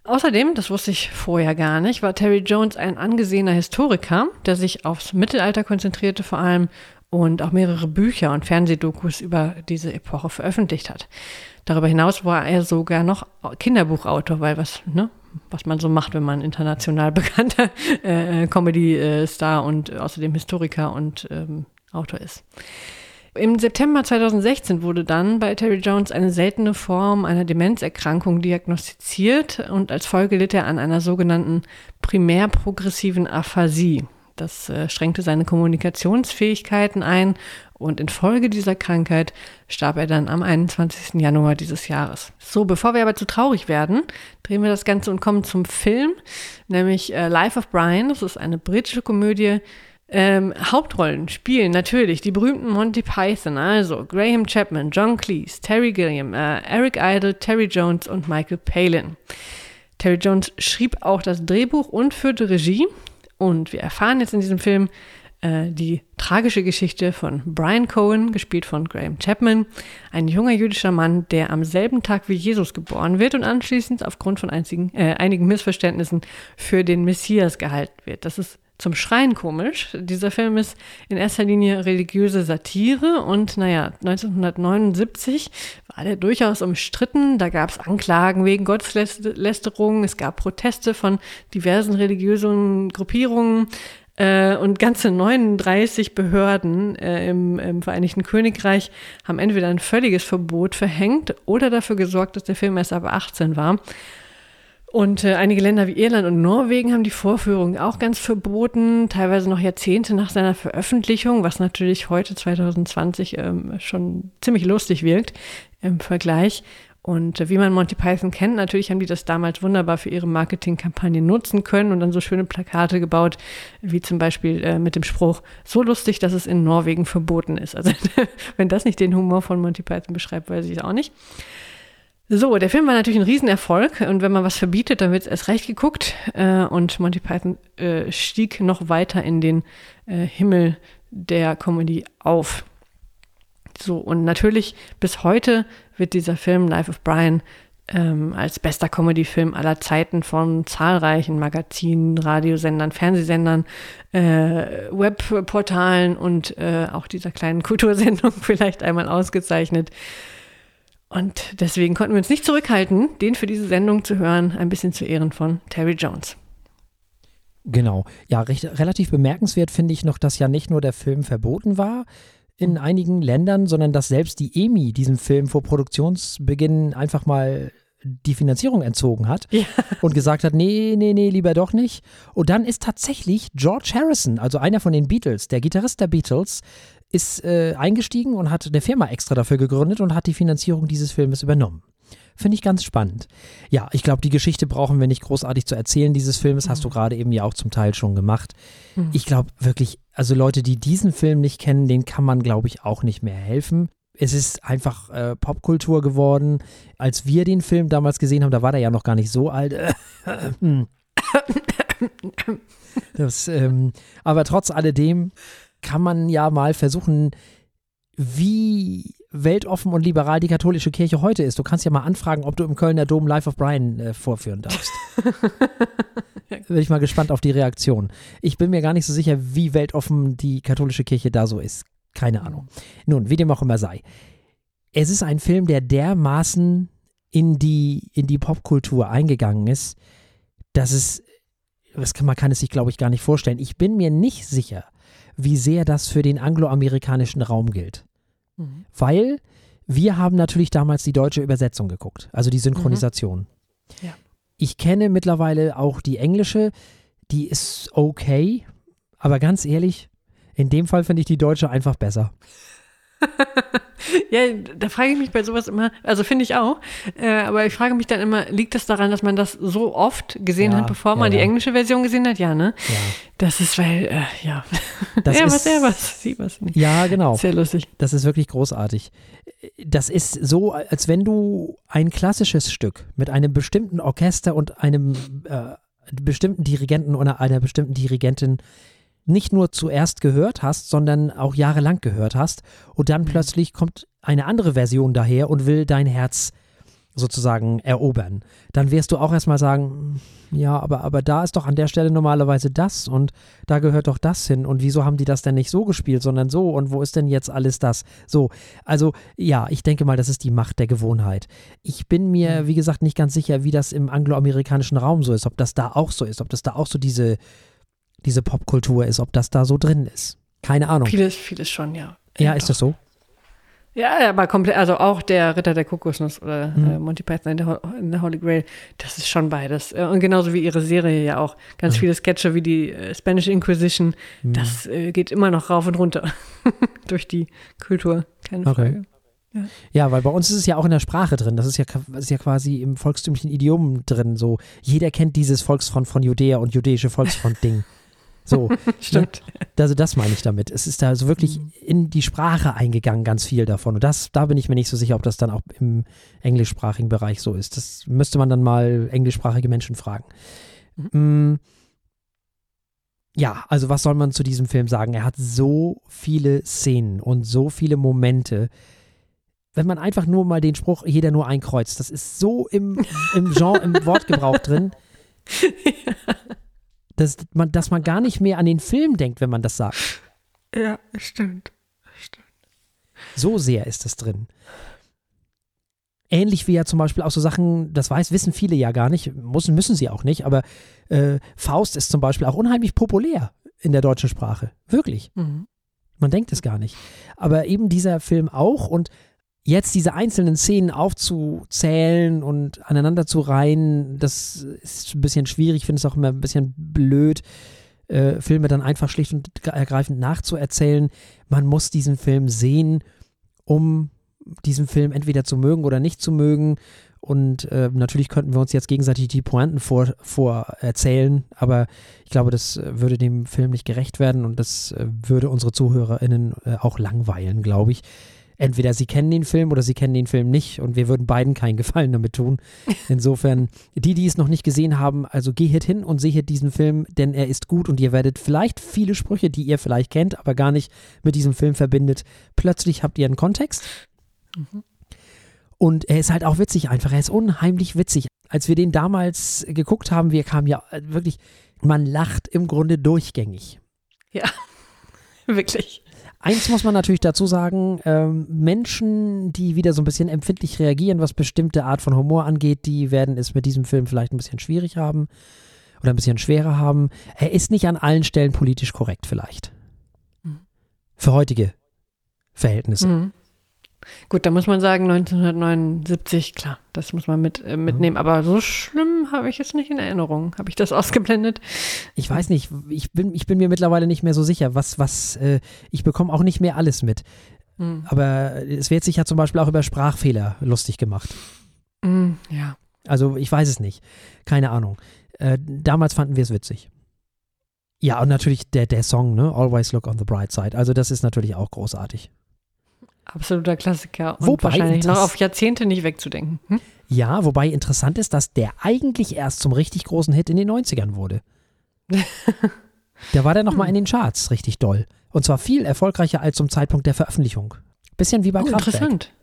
Außerdem, das wusste ich vorher gar nicht, war Terry Jones ein angesehener Historiker, der sich aufs Mittelalter konzentrierte vor allem und auch mehrere Bücher und Fernsehdokus über diese Epoche veröffentlicht hat. Darüber hinaus war er sogar noch Kinderbuchautor, weil was, ne, was man so macht, wenn man international bekannter äh, Comedy-Star und außerdem Historiker und ähm, Autor ist. Im September 2016 wurde dann bei Terry Jones eine seltene Form einer Demenzerkrankung diagnostiziert und als Folge litt er an einer sogenannten primärprogressiven Aphasie. Das äh, schränkte seine Kommunikationsfähigkeiten ein und infolge dieser Krankheit starb er dann am 21. Januar dieses Jahres. So, bevor wir aber zu traurig werden, drehen wir das Ganze und kommen zum Film, nämlich äh, Life of Brian. Das ist eine britische Komödie, ähm, Hauptrollen spielen natürlich die berühmten Monty Python, also Graham Chapman, John Cleese, Terry Gilliam, äh, Eric Idle, Terry Jones und Michael Palin. Terry Jones schrieb auch das Drehbuch und führte Regie. Und wir erfahren jetzt in diesem Film äh, die tragische Geschichte von Brian Cohen, gespielt von Graham Chapman, ein junger jüdischer Mann, der am selben Tag wie Jesus geboren wird und anschließend aufgrund von einzigen, äh, einigen Missverständnissen für den Messias gehalten wird. Das ist zum Schreien komisch. Dieser Film ist in erster Linie religiöse Satire und naja, 1979 war der durchaus umstritten. Da gab es Anklagen wegen Gotteslästerung, es gab Proteste von diversen religiösen Gruppierungen äh, und ganze 39 Behörden äh, im, im Vereinigten Königreich haben entweder ein völliges Verbot verhängt oder dafür gesorgt, dass der Film erst ab 18 war. Und äh, einige Länder wie Irland und Norwegen haben die Vorführung auch ganz verboten, teilweise noch Jahrzehnte nach seiner Veröffentlichung, was natürlich heute 2020 ähm, schon ziemlich lustig wirkt im Vergleich. Und äh, wie man Monty Python kennt, natürlich haben die das damals wunderbar für ihre Marketingkampagne nutzen können und dann so schöne Plakate gebaut, wie zum Beispiel äh, mit dem Spruch, so lustig, dass es in Norwegen verboten ist. Also wenn das nicht den Humor von Monty Python beschreibt, weiß ich es auch nicht. So, der Film war natürlich ein Riesenerfolg und wenn man was verbietet, dann wird es erst recht geguckt äh, und Monty Python äh, stieg noch weiter in den äh, Himmel der Comedy auf. So, und natürlich bis heute wird dieser Film Life of Brian ähm, als bester Comedy-Film aller Zeiten von zahlreichen Magazinen, Radiosendern, Fernsehsendern, äh, Webportalen und äh, auch dieser kleinen Kultursendung vielleicht einmal ausgezeichnet. Und deswegen konnten wir uns nicht zurückhalten, den für diese Sendung zu hören, ein bisschen zu Ehren von Terry Jones. Genau. Ja, recht, relativ bemerkenswert finde ich noch, dass ja nicht nur der Film verboten war in mhm. einigen Ländern, sondern dass selbst die EMI diesem Film vor Produktionsbeginn einfach mal die Finanzierung entzogen hat ja. und gesagt hat, nee, nee, nee, lieber doch nicht. Und dann ist tatsächlich George Harrison, also einer von den Beatles, der Gitarrist der Beatles, ist äh, eingestiegen und hat eine Firma extra dafür gegründet und hat die Finanzierung dieses Filmes übernommen. Finde ich ganz spannend. Ja, ich glaube, die Geschichte brauchen wir nicht großartig zu erzählen dieses Filmes. Mhm. Hast du mhm. gerade eben ja auch zum Teil schon gemacht. Mhm. Ich glaube wirklich, also Leute, die diesen Film nicht kennen, denen kann man, glaube ich, auch nicht mehr helfen. Es ist einfach äh, Popkultur geworden. Als wir den Film damals gesehen haben, da war der ja noch gar nicht so alt. das, ähm, aber trotz alledem kann man ja mal versuchen, wie weltoffen und liberal die katholische Kirche heute ist. Du kannst ja mal anfragen, ob du im Kölner Dom Life of Brian äh, vorführen darfst. Bin ich mal gespannt auf die Reaktion. Ich bin mir gar nicht so sicher, wie weltoffen die katholische Kirche da so ist. Keine Ahnung. Nun, wie dem auch immer sei. Es ist ein Film, der dermaßen in die, in die Popkultur eingegangen ist, dass es, das kann, man kann es sich, glaube ich, gar nicht vorstellen. Ich bin mir nicht sicher, wie sehr das für den angloamerikanischen Raum gilt. Mhm. Weil wir haben natürlich damals die deutsche Übersetzung geguckt, also die Synchronisation. Mhm. Ja. Ich kenne mittlerweile auch die englische, die ist okay, aber ganz ehrlich, in dem Fall finde ich die deutsche einfach besser. ja, da frage ich mich bei sowas immer, also finde ich auch, äh, aber ich frage mich dann immer, liegt das daran, dass man das so oft gesehen ja, hat, bevor man ja, die englische Version gesehen hat? Ja, ne? Ja. Das ist, weil, äh, ja. Das er ist, was, er was, sie was nicht. Ja, genau. Sehr lustig. Das ist wirklich großartig. Das ist so, als wenn du ein klassisches Stück mit einem bestimmten Orchester und einem äh, bestimmten Dirigenten oder einer bestimmten Dirigentin nicht nur zuerst gehört hast, sondern auch jahrelang gehört hast und dann mhm. plötzlich kommt eine andere Version daher und will dein Herz sozusagen erobern, dann wirst du auch erstmal sagen, ja, aber, aber da ist doch an der Stelle normalerweise das und da gehört doch das hin und wieso haben die das denn nicht so gespielt, sondern so und wo ist denn jetzt alles das? So, also ja, ich denke mal, das ist die Macht der Gewohnheit. Ich bin mir, mhm. wie gesagt, nicht ganz sicher, wie das im angloamerikanischen Raum so ist, ob das da auch so ist, ob das da auch so diese diese Popkultur ist, ob das da so drin ist. Keine Ahnung. Vieles, vieles schon, ja. Ja, ist das so? Ja, aber komplett, also auch der Ritter der Kokosnuss oder mhm. äh, Monty Python in der, in der, Holy Grail, das ist schon beides. Äh, und genauso wie ihre Serie ja auch. Ganz mhm. viele Sketche wie die äh, Spanish Inquisition, mhm. das äh, geht immer noch rauf und runter durch die Kultur. Keine okay. Frage. Ja. ja. weil bei uns ist es ja auch in der Sprache drin. Das ist ja, das ist ja quasi im volkstümlichen Idiom drin. So, jeder kennt dieses Volksfront von Judäa und jüdische Volksfront-Ding. So, stimmt. Ne? Also das meine ich damit. Es ist da so wirklich mhm. in die Sprache eingegangen, ganz viel davon. Und das, da bin ich mir nicht so sicher, ob das dann auch im englischsprachigen Bereich so ist. Das müsste man dann mal englischsprachige Menschen fragen. Mhm. Mm. Ja, also was soll man zu diesem Film sagen? Er hat so viele Szenen und so viele Momente. Wenn man einfach nur mal den Spruch, jeder nur ein Kreuz, das ist so im, im Genre, im Wortgebrauch drin. ja dass man, dass man gar nicht mehr an den Film denkt, wenn man das sagt. Ja, stimmt. stimmt. So sehr ist es drin. Ähnlich wie ja zum Beispiel auch so Sachen, das weiß, wissen viele ja gar nicht, müssen, müssen sie auch nicht, aber äh, Faust ist zum Beispiel auch unheimlich populär in der deutschen Sprache. Wirklich. Mhm. Man denkt es gar nicht. Aber eben dieser Film auch und jetzt diese einzelnen Szenen aufzuzählen und aneinander zu reihen, das ist ein bisschen schwierig. Finde es auch immer ein bisschen blöd, äh, Filme dann einfach schlicht und ergreifend nachzuerzählen. Man muss diesen Film sehen, um diesen Film entweder zu mögen oder nicht zu mögen. Und äh, natürlich könnten wir uns jetzt gegenseitig die Pointen vor, vorerzählen, aber ich glaube, das würde dem Film nicht gerecht werden und das äh, würde unsere ZuhörerInnen äh, auch langweilen, glaube ich. Entweder sie kennen den Film oder sie kennen den Film nicht und wir würden beiden keinen Gefallen damit tun. Insofern, die, die es noch nicht gesehen haben, also geh hier hin und seht diesen Film, denn er ist gut und ihr werdet vielleicht viele Sprüche, die ihr vielleicht kennt, aber gar nicht mit diesem Film verbindet. Plötzlich habt ihr einen Kontext. Mhm. Und er ist halt auch witzig einfach. Er ist unheimlich witzig. Als wir den damals geguckt haben, wir kamen ja wirklich, man lacht im Grunde durchgängig. Ja, wirklich. Eins muss man natürlich dazu sagen, ähm, Menschen, die wieder so ein bisschen empfindlich reagieren, was bestimmte Art von Humor angeht, die werden es mit diesem Film vielleicht ein bisschen schwierig haben oder ein bisschen schwerer haben. Er ist nicht an allen Stellen politisch korrekt vielleicht. Mhm. Für heutige Verhältnisse. Mhm. Gut, da muss man sagen, 1979, klar, das muss man mit, äh, mitnehmen. Mhm. Aber so schlimm habe ich es nicht in Erinnerung. Habe ich das ausgeblendet? Ich weiß nicht. Ich bin, ich bin mir mittlerweile nicht mehr so sicher. Was, was, äh, ich bekomme auch nicht mehr alles mit. Mhm. Aber es wird sich ja zum Beispiel auch über Sprachfehler lustig gemacht. Mhm, ja. Also ich weiß es nicht. Keine Ahnung. Äh, damals fanden wir es witzig. Ja, und natürlich der, der Song, ne? Always Look on the Bright Side. Also das ist natürlich auch großartig. Absoluter Klassiker. Und wobei wahrscheinlich noch auf Jahrzehnte nicht wegzudenken. Hm? Ja, wobei interessant ist, dass der eigentlich erst zum richtig großen Hit in den 90ern wurde. da war der nochmal hm. in den Charts richtig doll. Und zwar viel erfolgreicher als zum Zeitpunkt der Veröffentlichung. Bisschen wie bei oh, Kraftwerk. Interessant.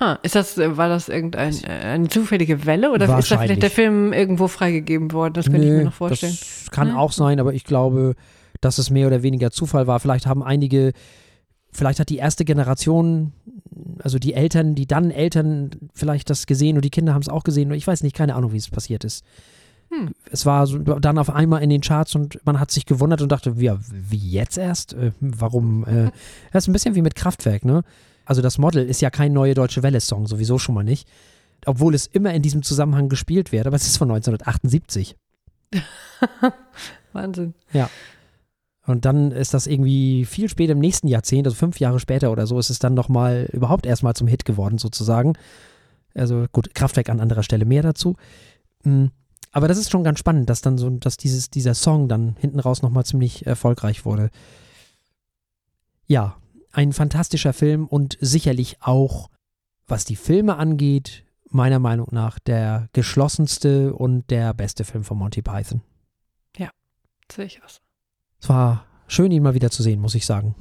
Ha, ist das, äh, war das irgendeine äh, zufällige Welle oder ist da vielleicht der Film irgendwo freigegeben worden? Das könnte nee, ich mir noch vorstellen. Das kann hm? auch sein, aber ich glaube, dass es mehr oder weniger Zufall war. Vielleicht haben einige vielleicht hat die erste Generation, also die Eltern, die dann Eltern vielleicht das gesehen und die Kinder haben es auch gesehen. Ich weiß nicht, keine Ahnung, wie es passiert ist. Hm. Es war so, dann auf einmal in den Charts und man hat sich gewundert und dachte, ja, wie jetzt erst? Äh, warum? Äh, das ist ein bisschen wie mit Kraftwerk, ne? Also das Model ist ja kein neue deutsche Welle-Song, sowieso schon mal nicht. Obwohl es immer in diesem Zusammenhang gespielt wird, aber es ist von 1978. Wahnsinn. Ja. Und dann ist das irgendwie viel später im nächsten Jahrzehnt, also fünf Jahre später oder so, ist es dann nochmal überhaupt erstmal zum Hit geworden, sozusagen. Also gut, Kraftwerk an anderer Stelle mehr dazu. Hm, aber das ist schon ganz spannend, dass dann so, dass dieses, dieser Song dann hinten raus nochmal ziemlich erfolgreich wurde. Ja, ein fantastischer Film und sicherlich auch, was die Filme angeht, meiner Meinung nach der geschlossenste und der beste Film von Monty Python. Ja, sehe ich aus. Es war schön, ihn mal wieder zu sehen, muss ich sagen.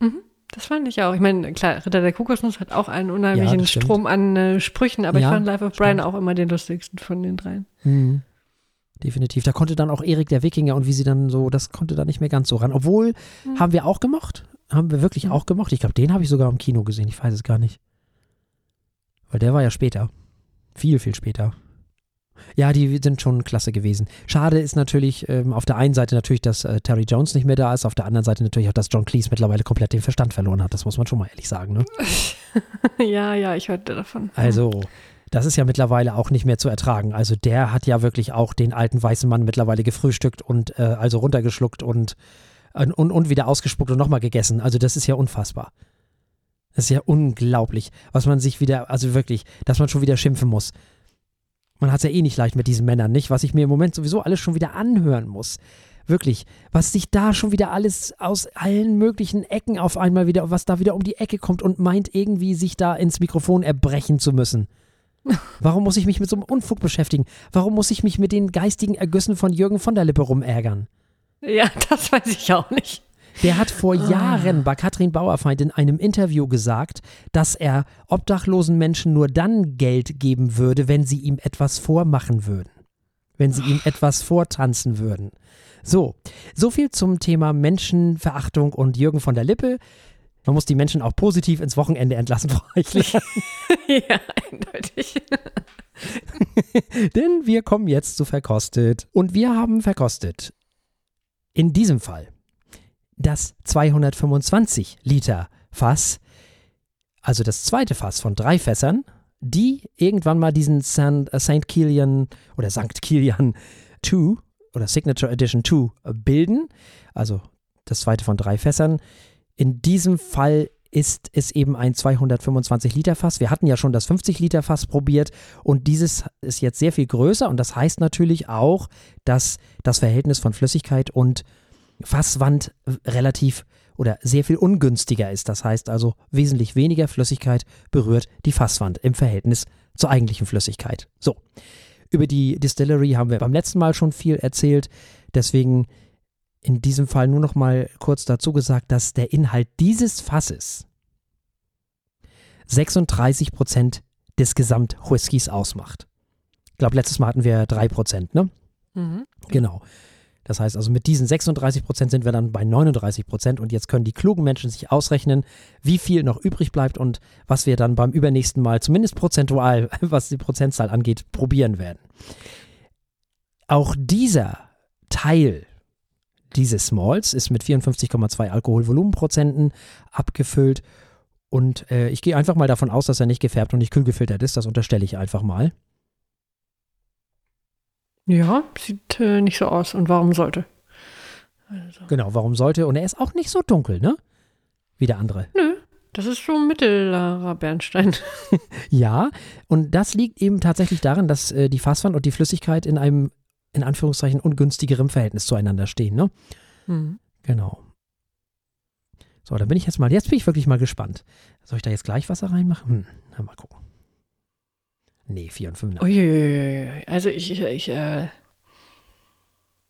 Mhm. Das fand ich auch. Ich meine, klar, Ritter der Kokosnuss hat auch einen unheimlichen ja, Strom an äh, Sprüchen, aber ja, ich fand Life of Brian auch immer den lustigsten von den dreien. Mhm. Definitiv. Da konnte dann auch Erik der Wikinger und wie sie dann so, das konnte da nicht mehr ganz so ran. Obwohl, mhm. haben wir auch gemocht. Haben wir wirklich mhm. auch gemocht. Ich glaube, den habe ich sogar im Kino gesehen. Ich weiß es gar nicht. Weil der war ja später. Viel, viel später. Ja, die sind schon klasse gewesen. Schade ist natürlich ähm, auf der einen Seite natürlich, dass äh, Terry Jones nicht mehr da ist, auf der anderen Seite natürlich auch, dass John Cleese mittlerweile komplett den Verstand verloren hat. Das muss man schon mal ehrlich sagen. Ne? ja, ja, ich hörte davon. Also, das ist ja mittlerweile auch nicht mehr zu ertragen. Also der hat ja wirklich auch den alten weißen Mann mittlerweile gefrühstückt und äh, also runtergeschluckt und, und, und wieder ausgespuckt und nochmal gegessen. Also das ist ja unfassbar. Das ist ja unglaublich, was man sich wieder, also wirklich, dass man schon wieder schimpfen muss. Man hat es ja eh nicht leicht mit diesen Männern, nicht? Was ich mir im Moment sowieso alles schon wieder anhören muss. Wirklich, was sich da schon wieder alles aus allen möglichen Ecken auf einmal wieder, was da wieder um die Ecke kommt und meint irgendwie sich da ins Mikrofon erbrechen zu müssen. Warum muss ich mich mit so einem Unfug beschäftigen? Warum muss ich mich mit den geistigen Ergüssen von Jürgen von der Lippe rumärgern? Ja, das weiß ich auch nicht. Der hat vor ah. Jahren bei Katrin Bauerfeind in einem Interview gesagt, dass er obdachlosen Menschen nur dann Geld geben würde, wenn sie ihm etwas vormachen würden. Wenn sie ihm etwas vortanzen würden. So, so viel zum Thema Menschenverachtung und Jürgen von der Lippe. Man muss die Menschen auch positiv ins Wochenende entlassen, Frau Eichler. ja, eindeutig. Denn wir kommen jetzt zu verkostet. Und wir haben verkostet. In diesem Fall das 225 Liter Fass, also das zweite Fass von drei Fässern, die irgendwann mal diesen St. Äh, Kilian oder St. Kilian 2 oder Signature Edition 2 bilden, also das zweite von drei Fässern. In diesem Fall ist es eben ein 225 Liter Fass. Wir hatten ja schon das 50 Liter Fass probiert und dieses ist jetzt sehr viel größer und das heißt natürlich auch, dass das Verhältnis von Flüssigkeit und Fasswand relativ oder sehr viel ungünstiger ist. Das heißt also, wesentlich weniger Flüssigkeit berührt die Fasswand im Verhältnis zur eigentlichen Flüssigkeit. So, über die Distillery haben wir beim letzten Mal schon viel erzählt. Deswegen in diesem Fall nur noch mal kurz dazu gesagt, dass der Inhalt dieses Fasses 36 Prozent des Gesamt-Whiskys ausmacht. Ich glaube, letztes Mal hatten wir 3 Prozent, ne? Mhm. Genau. Das heißt also, mit diesen 36 Prozent sind wir dann bei 39 Prozent und jetzt können die klugen Menschen sich ausrechnen, wie viel noch übrig bleibt und was wir dann beim übernächsten Mal, zumindest prozentual, was die Prozentzahl angeht, probieren werden. Auch dieser Teil dieses Malls ist mit 54,2 Alkoholvolumenprozenten abgefüllt und äh, ich gehe einfach mal davon aus, dass er nicht gefärbt und nicht kühl gefiltert ist. Das unterstelle ich einfach mal. Ja, sieht äh, nicht so aus. Und warum sollte? Also. Genau, warum sollte? Und er ist auch nicht so dunkel, ne? Wie der andere. Nö, das ist so mittlerer Bernstein. Ja, und das liegt eben tatsächlich daran, dass äh, die Fasswand und die Flüssigkeit in einem, in Anführungszeichen, ungünstigerem Verhältnis zueinander stehen, ne? Mhm. Genau. So, dann bin ich jetzt mal, jetzt bin ich wirklich mal gespannt. Soll ich da jetzt gleich Wasser reinmachen? Hm, na, mal gucken. Nee, 4 und 5. Uiuiui. Also ich, ich, ich äh,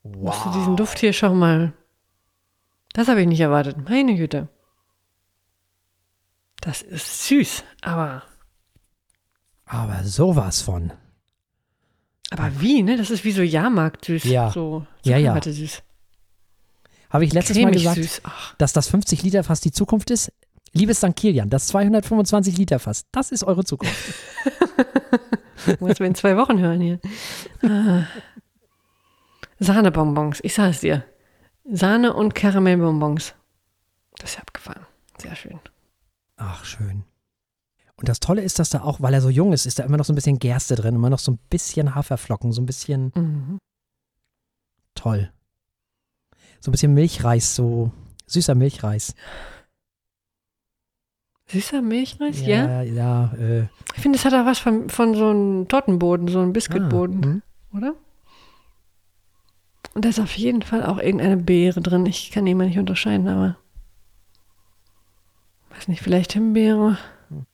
musste Wow. diesen Duft hier schon mal. Das habe ich nicht erwartet. Meine Güte. Das ist süß, aber, Aber sowas von. aber wie, ne? Das ist wie so Jahrmarkt süß. Ja. So Ja, ja. Zuckerwatte süß. Habe ich letztes Mal Cremig gesagt, süß. Ach, dass das 50 Liter Fass die Zukunft ist? Liebes St. Kilian, das 225 Liter Fass, das ist eure Zukunft. muss wir in zwei Wochen hören hier. Ah. Sahnebonbons, ich sage es dir. Sahne und Karamellbonbons. Das ist abgefahren. Sehr schön. Ach, schön. Und das Tolle ist, dass da auch, weil er so jung ist, ist da immer noch so ein bisschen Gerste drin, immer noch so ein bisschen Haferflocken, so ein bisschen Mhm. toll. So ein bisschen Milchreis, so süßer Milchreis. Süßer Milchreis, ja? Ja, ja, äh, Ich finde, es hat auch was von, von so einem Tortenboden, so einem Biskuitboden, ah, hm. oder? Und da ist auf jeden Fall auch irgendeine Beere drin. Ich kann die mal nicht unterscheiden, aber. Weiß nicht, vielleicht Himbeere. Hm.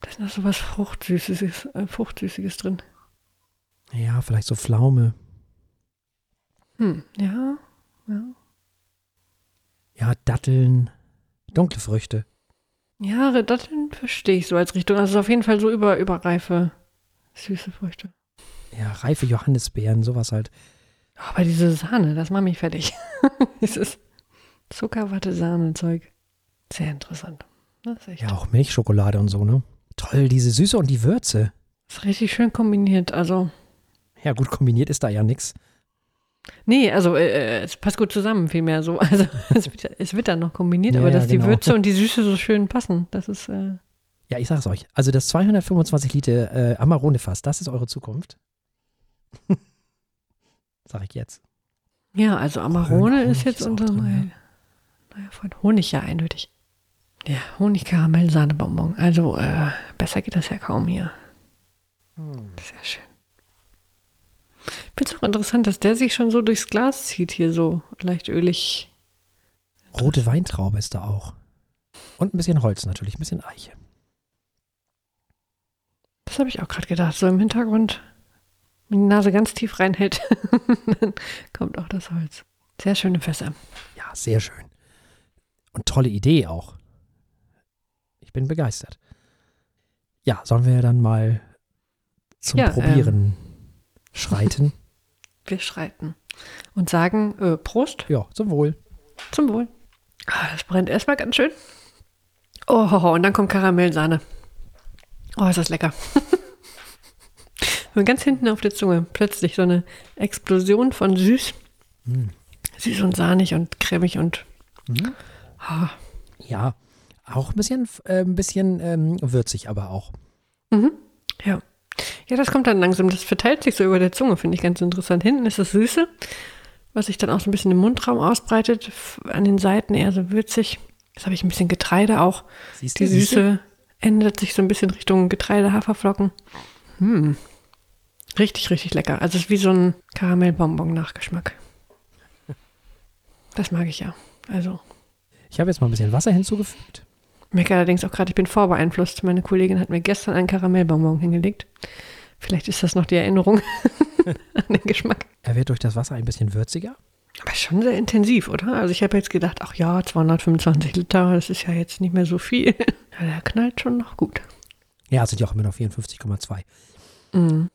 Da ist noch so was Fruchtsüßiges, äh, Fruchtsüßiges drin. Ja, vielleicht so Pflaume. Hm, ja, ja. Ja, Datteln, dunkle Früchte. Ja, Datteln verstehe ich so als Richtung. Also es ist auf jeden Fall so über, überreife, süße Früchte. Ja, reife Johannisbeeren, sowas halt. Aber diese Sahne, das macht mich fertig. Dieses Zuckerwatte-Sahne-Zeug. Sehr interessant. Das. Ja, auch Milchschokolade und so, ne? Toll, diese Süße und die Würze. Ist richtig schön kombiniert. Also, Ja, gut kombiniert ist da ja nix. Nee, also äh, es passt gut zusammen, vielmehr so. Also es wird, es wird dann noch kombiniert, Ja, aber ja, dass genau. die Würze und die Süße so schön passen, das ist, äh, Ja, ich sag's euch. Also das 225 Liter äh, Amarone-Fass, das ist eure Zukunft. Sag ich jetzt. ja, also Amarone ist jetzt ist unser drin, neuer, neuer Freund. Honig ja eindeutig. Ja, Honig, Karamell, Sahnebonbon. Also äh, besser geht das ja kaum hier. Sehr schön. Ich finde es auch interessant, dass der sich schon so durchs Glas zieht hier so leicht ölig. Rote Weintraube ist da auch. Und ein bisschen Holz natürlich, ein bisschen Eiche. Das habe ich auch gerade gedacht. So im Hintergrund, wenn die Nase ganz tief reinhält, dann kommt auch das Holz. Sehr schöne Fässer. Ja, sehr schön. Und tolle Idee auch. Ich bin begeistert. Ja, sollen wir dann mal zum Ja, ähm, Probieren schreiten? Wir schreiten und sagen äh, Prost Ja, zum Wohl. zum Wohl. Ah, das brennt erstmal ganz schön. Oh, und dann kommt Karamellsahne. Oh, ist das lecker. und ganz hinten auf der Zunge plötzlich so eine Explosion von süß. Mm. Süß und sahnig und cremig und Mhm. ah, Ja, auch ein bisschen, äh, ein bisschen ähm, würzig, aber auch. Mhm. Ja. Ja, das kommt dann langsam. Das verteilt sich so über der Zunge, finde ich ganz interessant. Hinten ist das Süße, was sich dann auch so ein bisschen im Mundraum ausbreitet. An den Seiten eher so würzig. Jetzt habe ich ein bisschen Getreide auch. Siehst Die du? Süße ändert sich so ein bisschen Richtung Getreide, Haferflocken. Hm. Richtig, richtig lecker. Also es ist wie so ein Karamellbonbon-Nachgeschmack. Das mag ich ja. Also. Ich habe jetzt mal ein bisschen Wasser hinzugefügt. Ich merke allerdings auch gerade, ich bin vorbeeinflusst. Meine Kollegin hat mir gestern einen Karamellbonbon hingelegt. Vielleicht ist das noch die Erinnerung an den Geschmack. Er wird durch das Wasser ein bisschen würziger. Aber schon sehr intensiv, oder? Also ich habe jetzt gedacht, ach ja, 225 Liter, das ist ja jetzt nicht mehr so viel. Ja, der knallt schon noch gut. Ja, es sind ja auch immer noch 54,2. Mhm.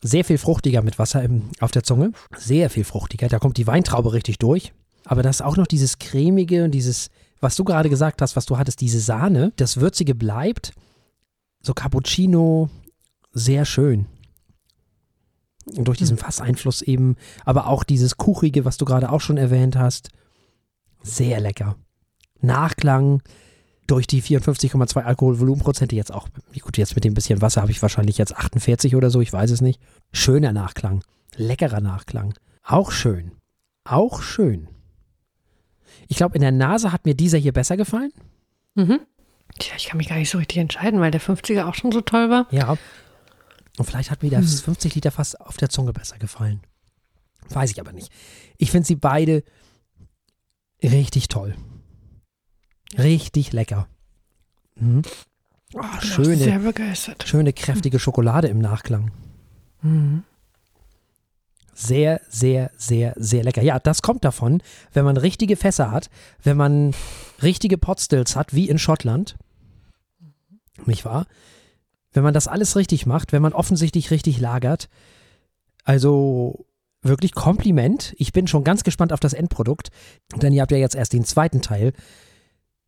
Sehr viel fruchtiger mit Wasser im, auf der Zunge. Sehr viel fruchtiger. Da kommt die Weintraube richtig durch. Aber das ist auch noch dieses cremige und dieses, was du gerade gesagt hast, was du hattest, diese Sahne. Das Würzige bleibt. So Cappuccino, sehr schön. Und durch diesen Fasseinfluss eben, aber auch dieses Kuchige, was du gerade auch schon erwähnt hast. Sehr lecker. Nachklang durch die 54,2 Alkoholvolumenprozente jetzt auch, gut, jetzt mit dem bisschen Wasser habe ich wahrscheinlich jetzt 48 oder so, ich weiß es nicht. Schöner Nachklang. Leckerer Nachklang. Auch schön. Auch schön. Ich glaube, in der Nase hat mir dieser hier besser gefallen. Mhm. Tja, ich kann mich gar nicht so richtig entscheiden, weil der 50er auch schon so toll war. Ja. Und vielleicht hat mir das 50 Liter fast auf der Zunge besser gefallen. Weiß ich aber nicht. Ich finde sie beide richtig toll. Richtig lecker. Mhm. Oh, bin auch schöne, schöne, kräftige Schokolade im Nachklang. Mhm. Sehr, sehr, sehr, sehr lecker. Ja, das kommt davon, wenn man richtige Fässer hat, wenn man richtige Potstills hat, wie in Schottland. Nicht wahr? Wenn man das alles richtig macht, wenn man offensichtlich richtig lagert. Also wirklich Kompliment. Ich bin schon ganz gespannt auf das Endprodukt, denn ihr habt ja jetzt erst den zweiten Teil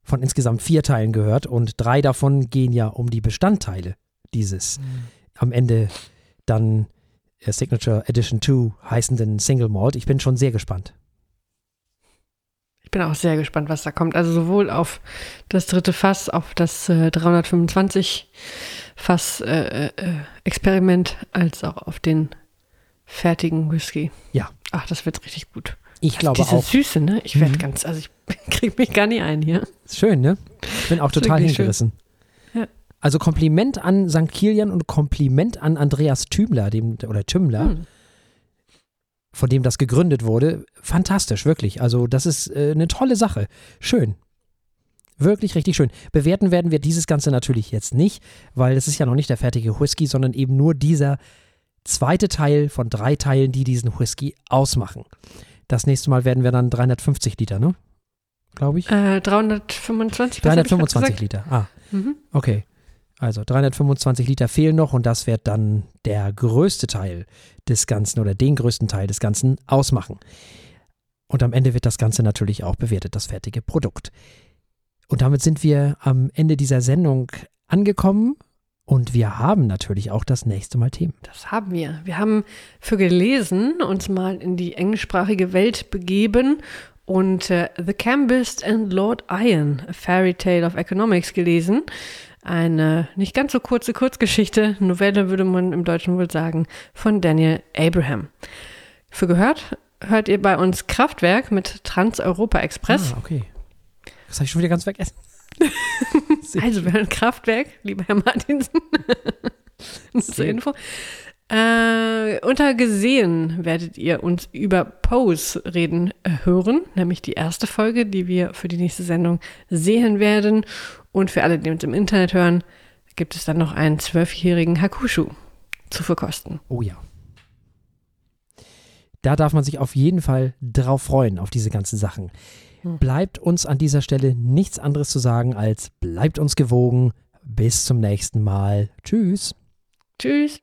von insgesamt vier Teilen gehört und drei davon gehen ja um die Bestandteile dieses am Ende dann äh, Signature Edition 2 heißenden Single Malt. Ich bin schon sehr gespannt. Ich bin auch sehr gespannt, was da kommt. Also sowohl auf das dritte Fass, auf das äh, 325 Fass äh, äh, Experiment, als auch auf den fertigen Whisky. Ja. Ach, das wird richtig gut. Ich glaube Diese auch. Süße, ne? Ich werde Mhm. ganz, also ich kriege mich gar nicht ein hier. Schön, ne? Ich bin auch total hingerissen. Ja. Also Kompliment an St. Kilian und Kompliment an Andreas Thümler, dem, oder Tümmler, Hm. Von dem das gegründet wurde. Fantastisch, wirklich. Also das ist äh, eine tolle Sache. Schön. Wirklich richtig schön. Bewerten werden wir dieses Ganze natürlich jetzt nicht, weil es ist ja noch nicht der fertige Whisky, sondern eben nur dieser zweite Teil von drei Teilen, die diesen Whisky ausmachen. Das nächste Mal werden wir dann 350 Liter, ne? Glaube ich. Äh, 325, was hab ich grad 325 gesagt? Liter. Ah, Mhm. okay. Also 325 Liter fehlen noch und das wird dann der größte Teil des Ganzen oder den größten Teil des Ganzen ausmachen. Und am Ende wird das Ganze natürlich auch bewertet, das fertige Produkt. Und damit sind wir am Ende dieser Sendung angekommen und wir haben natürlich auch das nächste Mal Themen. Das haben wir. Wir haben für gelesen uns mal in die englischsprachige Welt begeben und äh, The Cambist and Lord Iron, A Fairy Tale of Economics gelesen. Eine nicht ganz so kurze Kurzgeschichte, Novelle würde man im Deutschen wohl sagen, von Daniel Abraham. Für gehört hört ihr bei uns Kraftwerk mit Trans-Europa Express. Ah, okay. Das habe ich schon wieder ganz vergessen. Also, wir hören Kraftwerk, lieber Herr Martinsen. Zur Info. Äh, unter gesehen werdet ihr uns über Pose reden äh, hören, nämlich die erste Folge, die wir für die nächste Sendung sehen werden. Und für alle, die uns im Internet hören, gibt es dann noch einen zwölfjährigen Hakushu zu verkosten. Oh ja. Da darf man sich auf jeden Fall drauf freuen, auf diese ganzen Sachen. Hm. Bleibt uns an dieser Stelle nichts anderes zu sagen als bleibt uns gewogen. Bis zum nächsten Mal. Tschüss. Tschüss.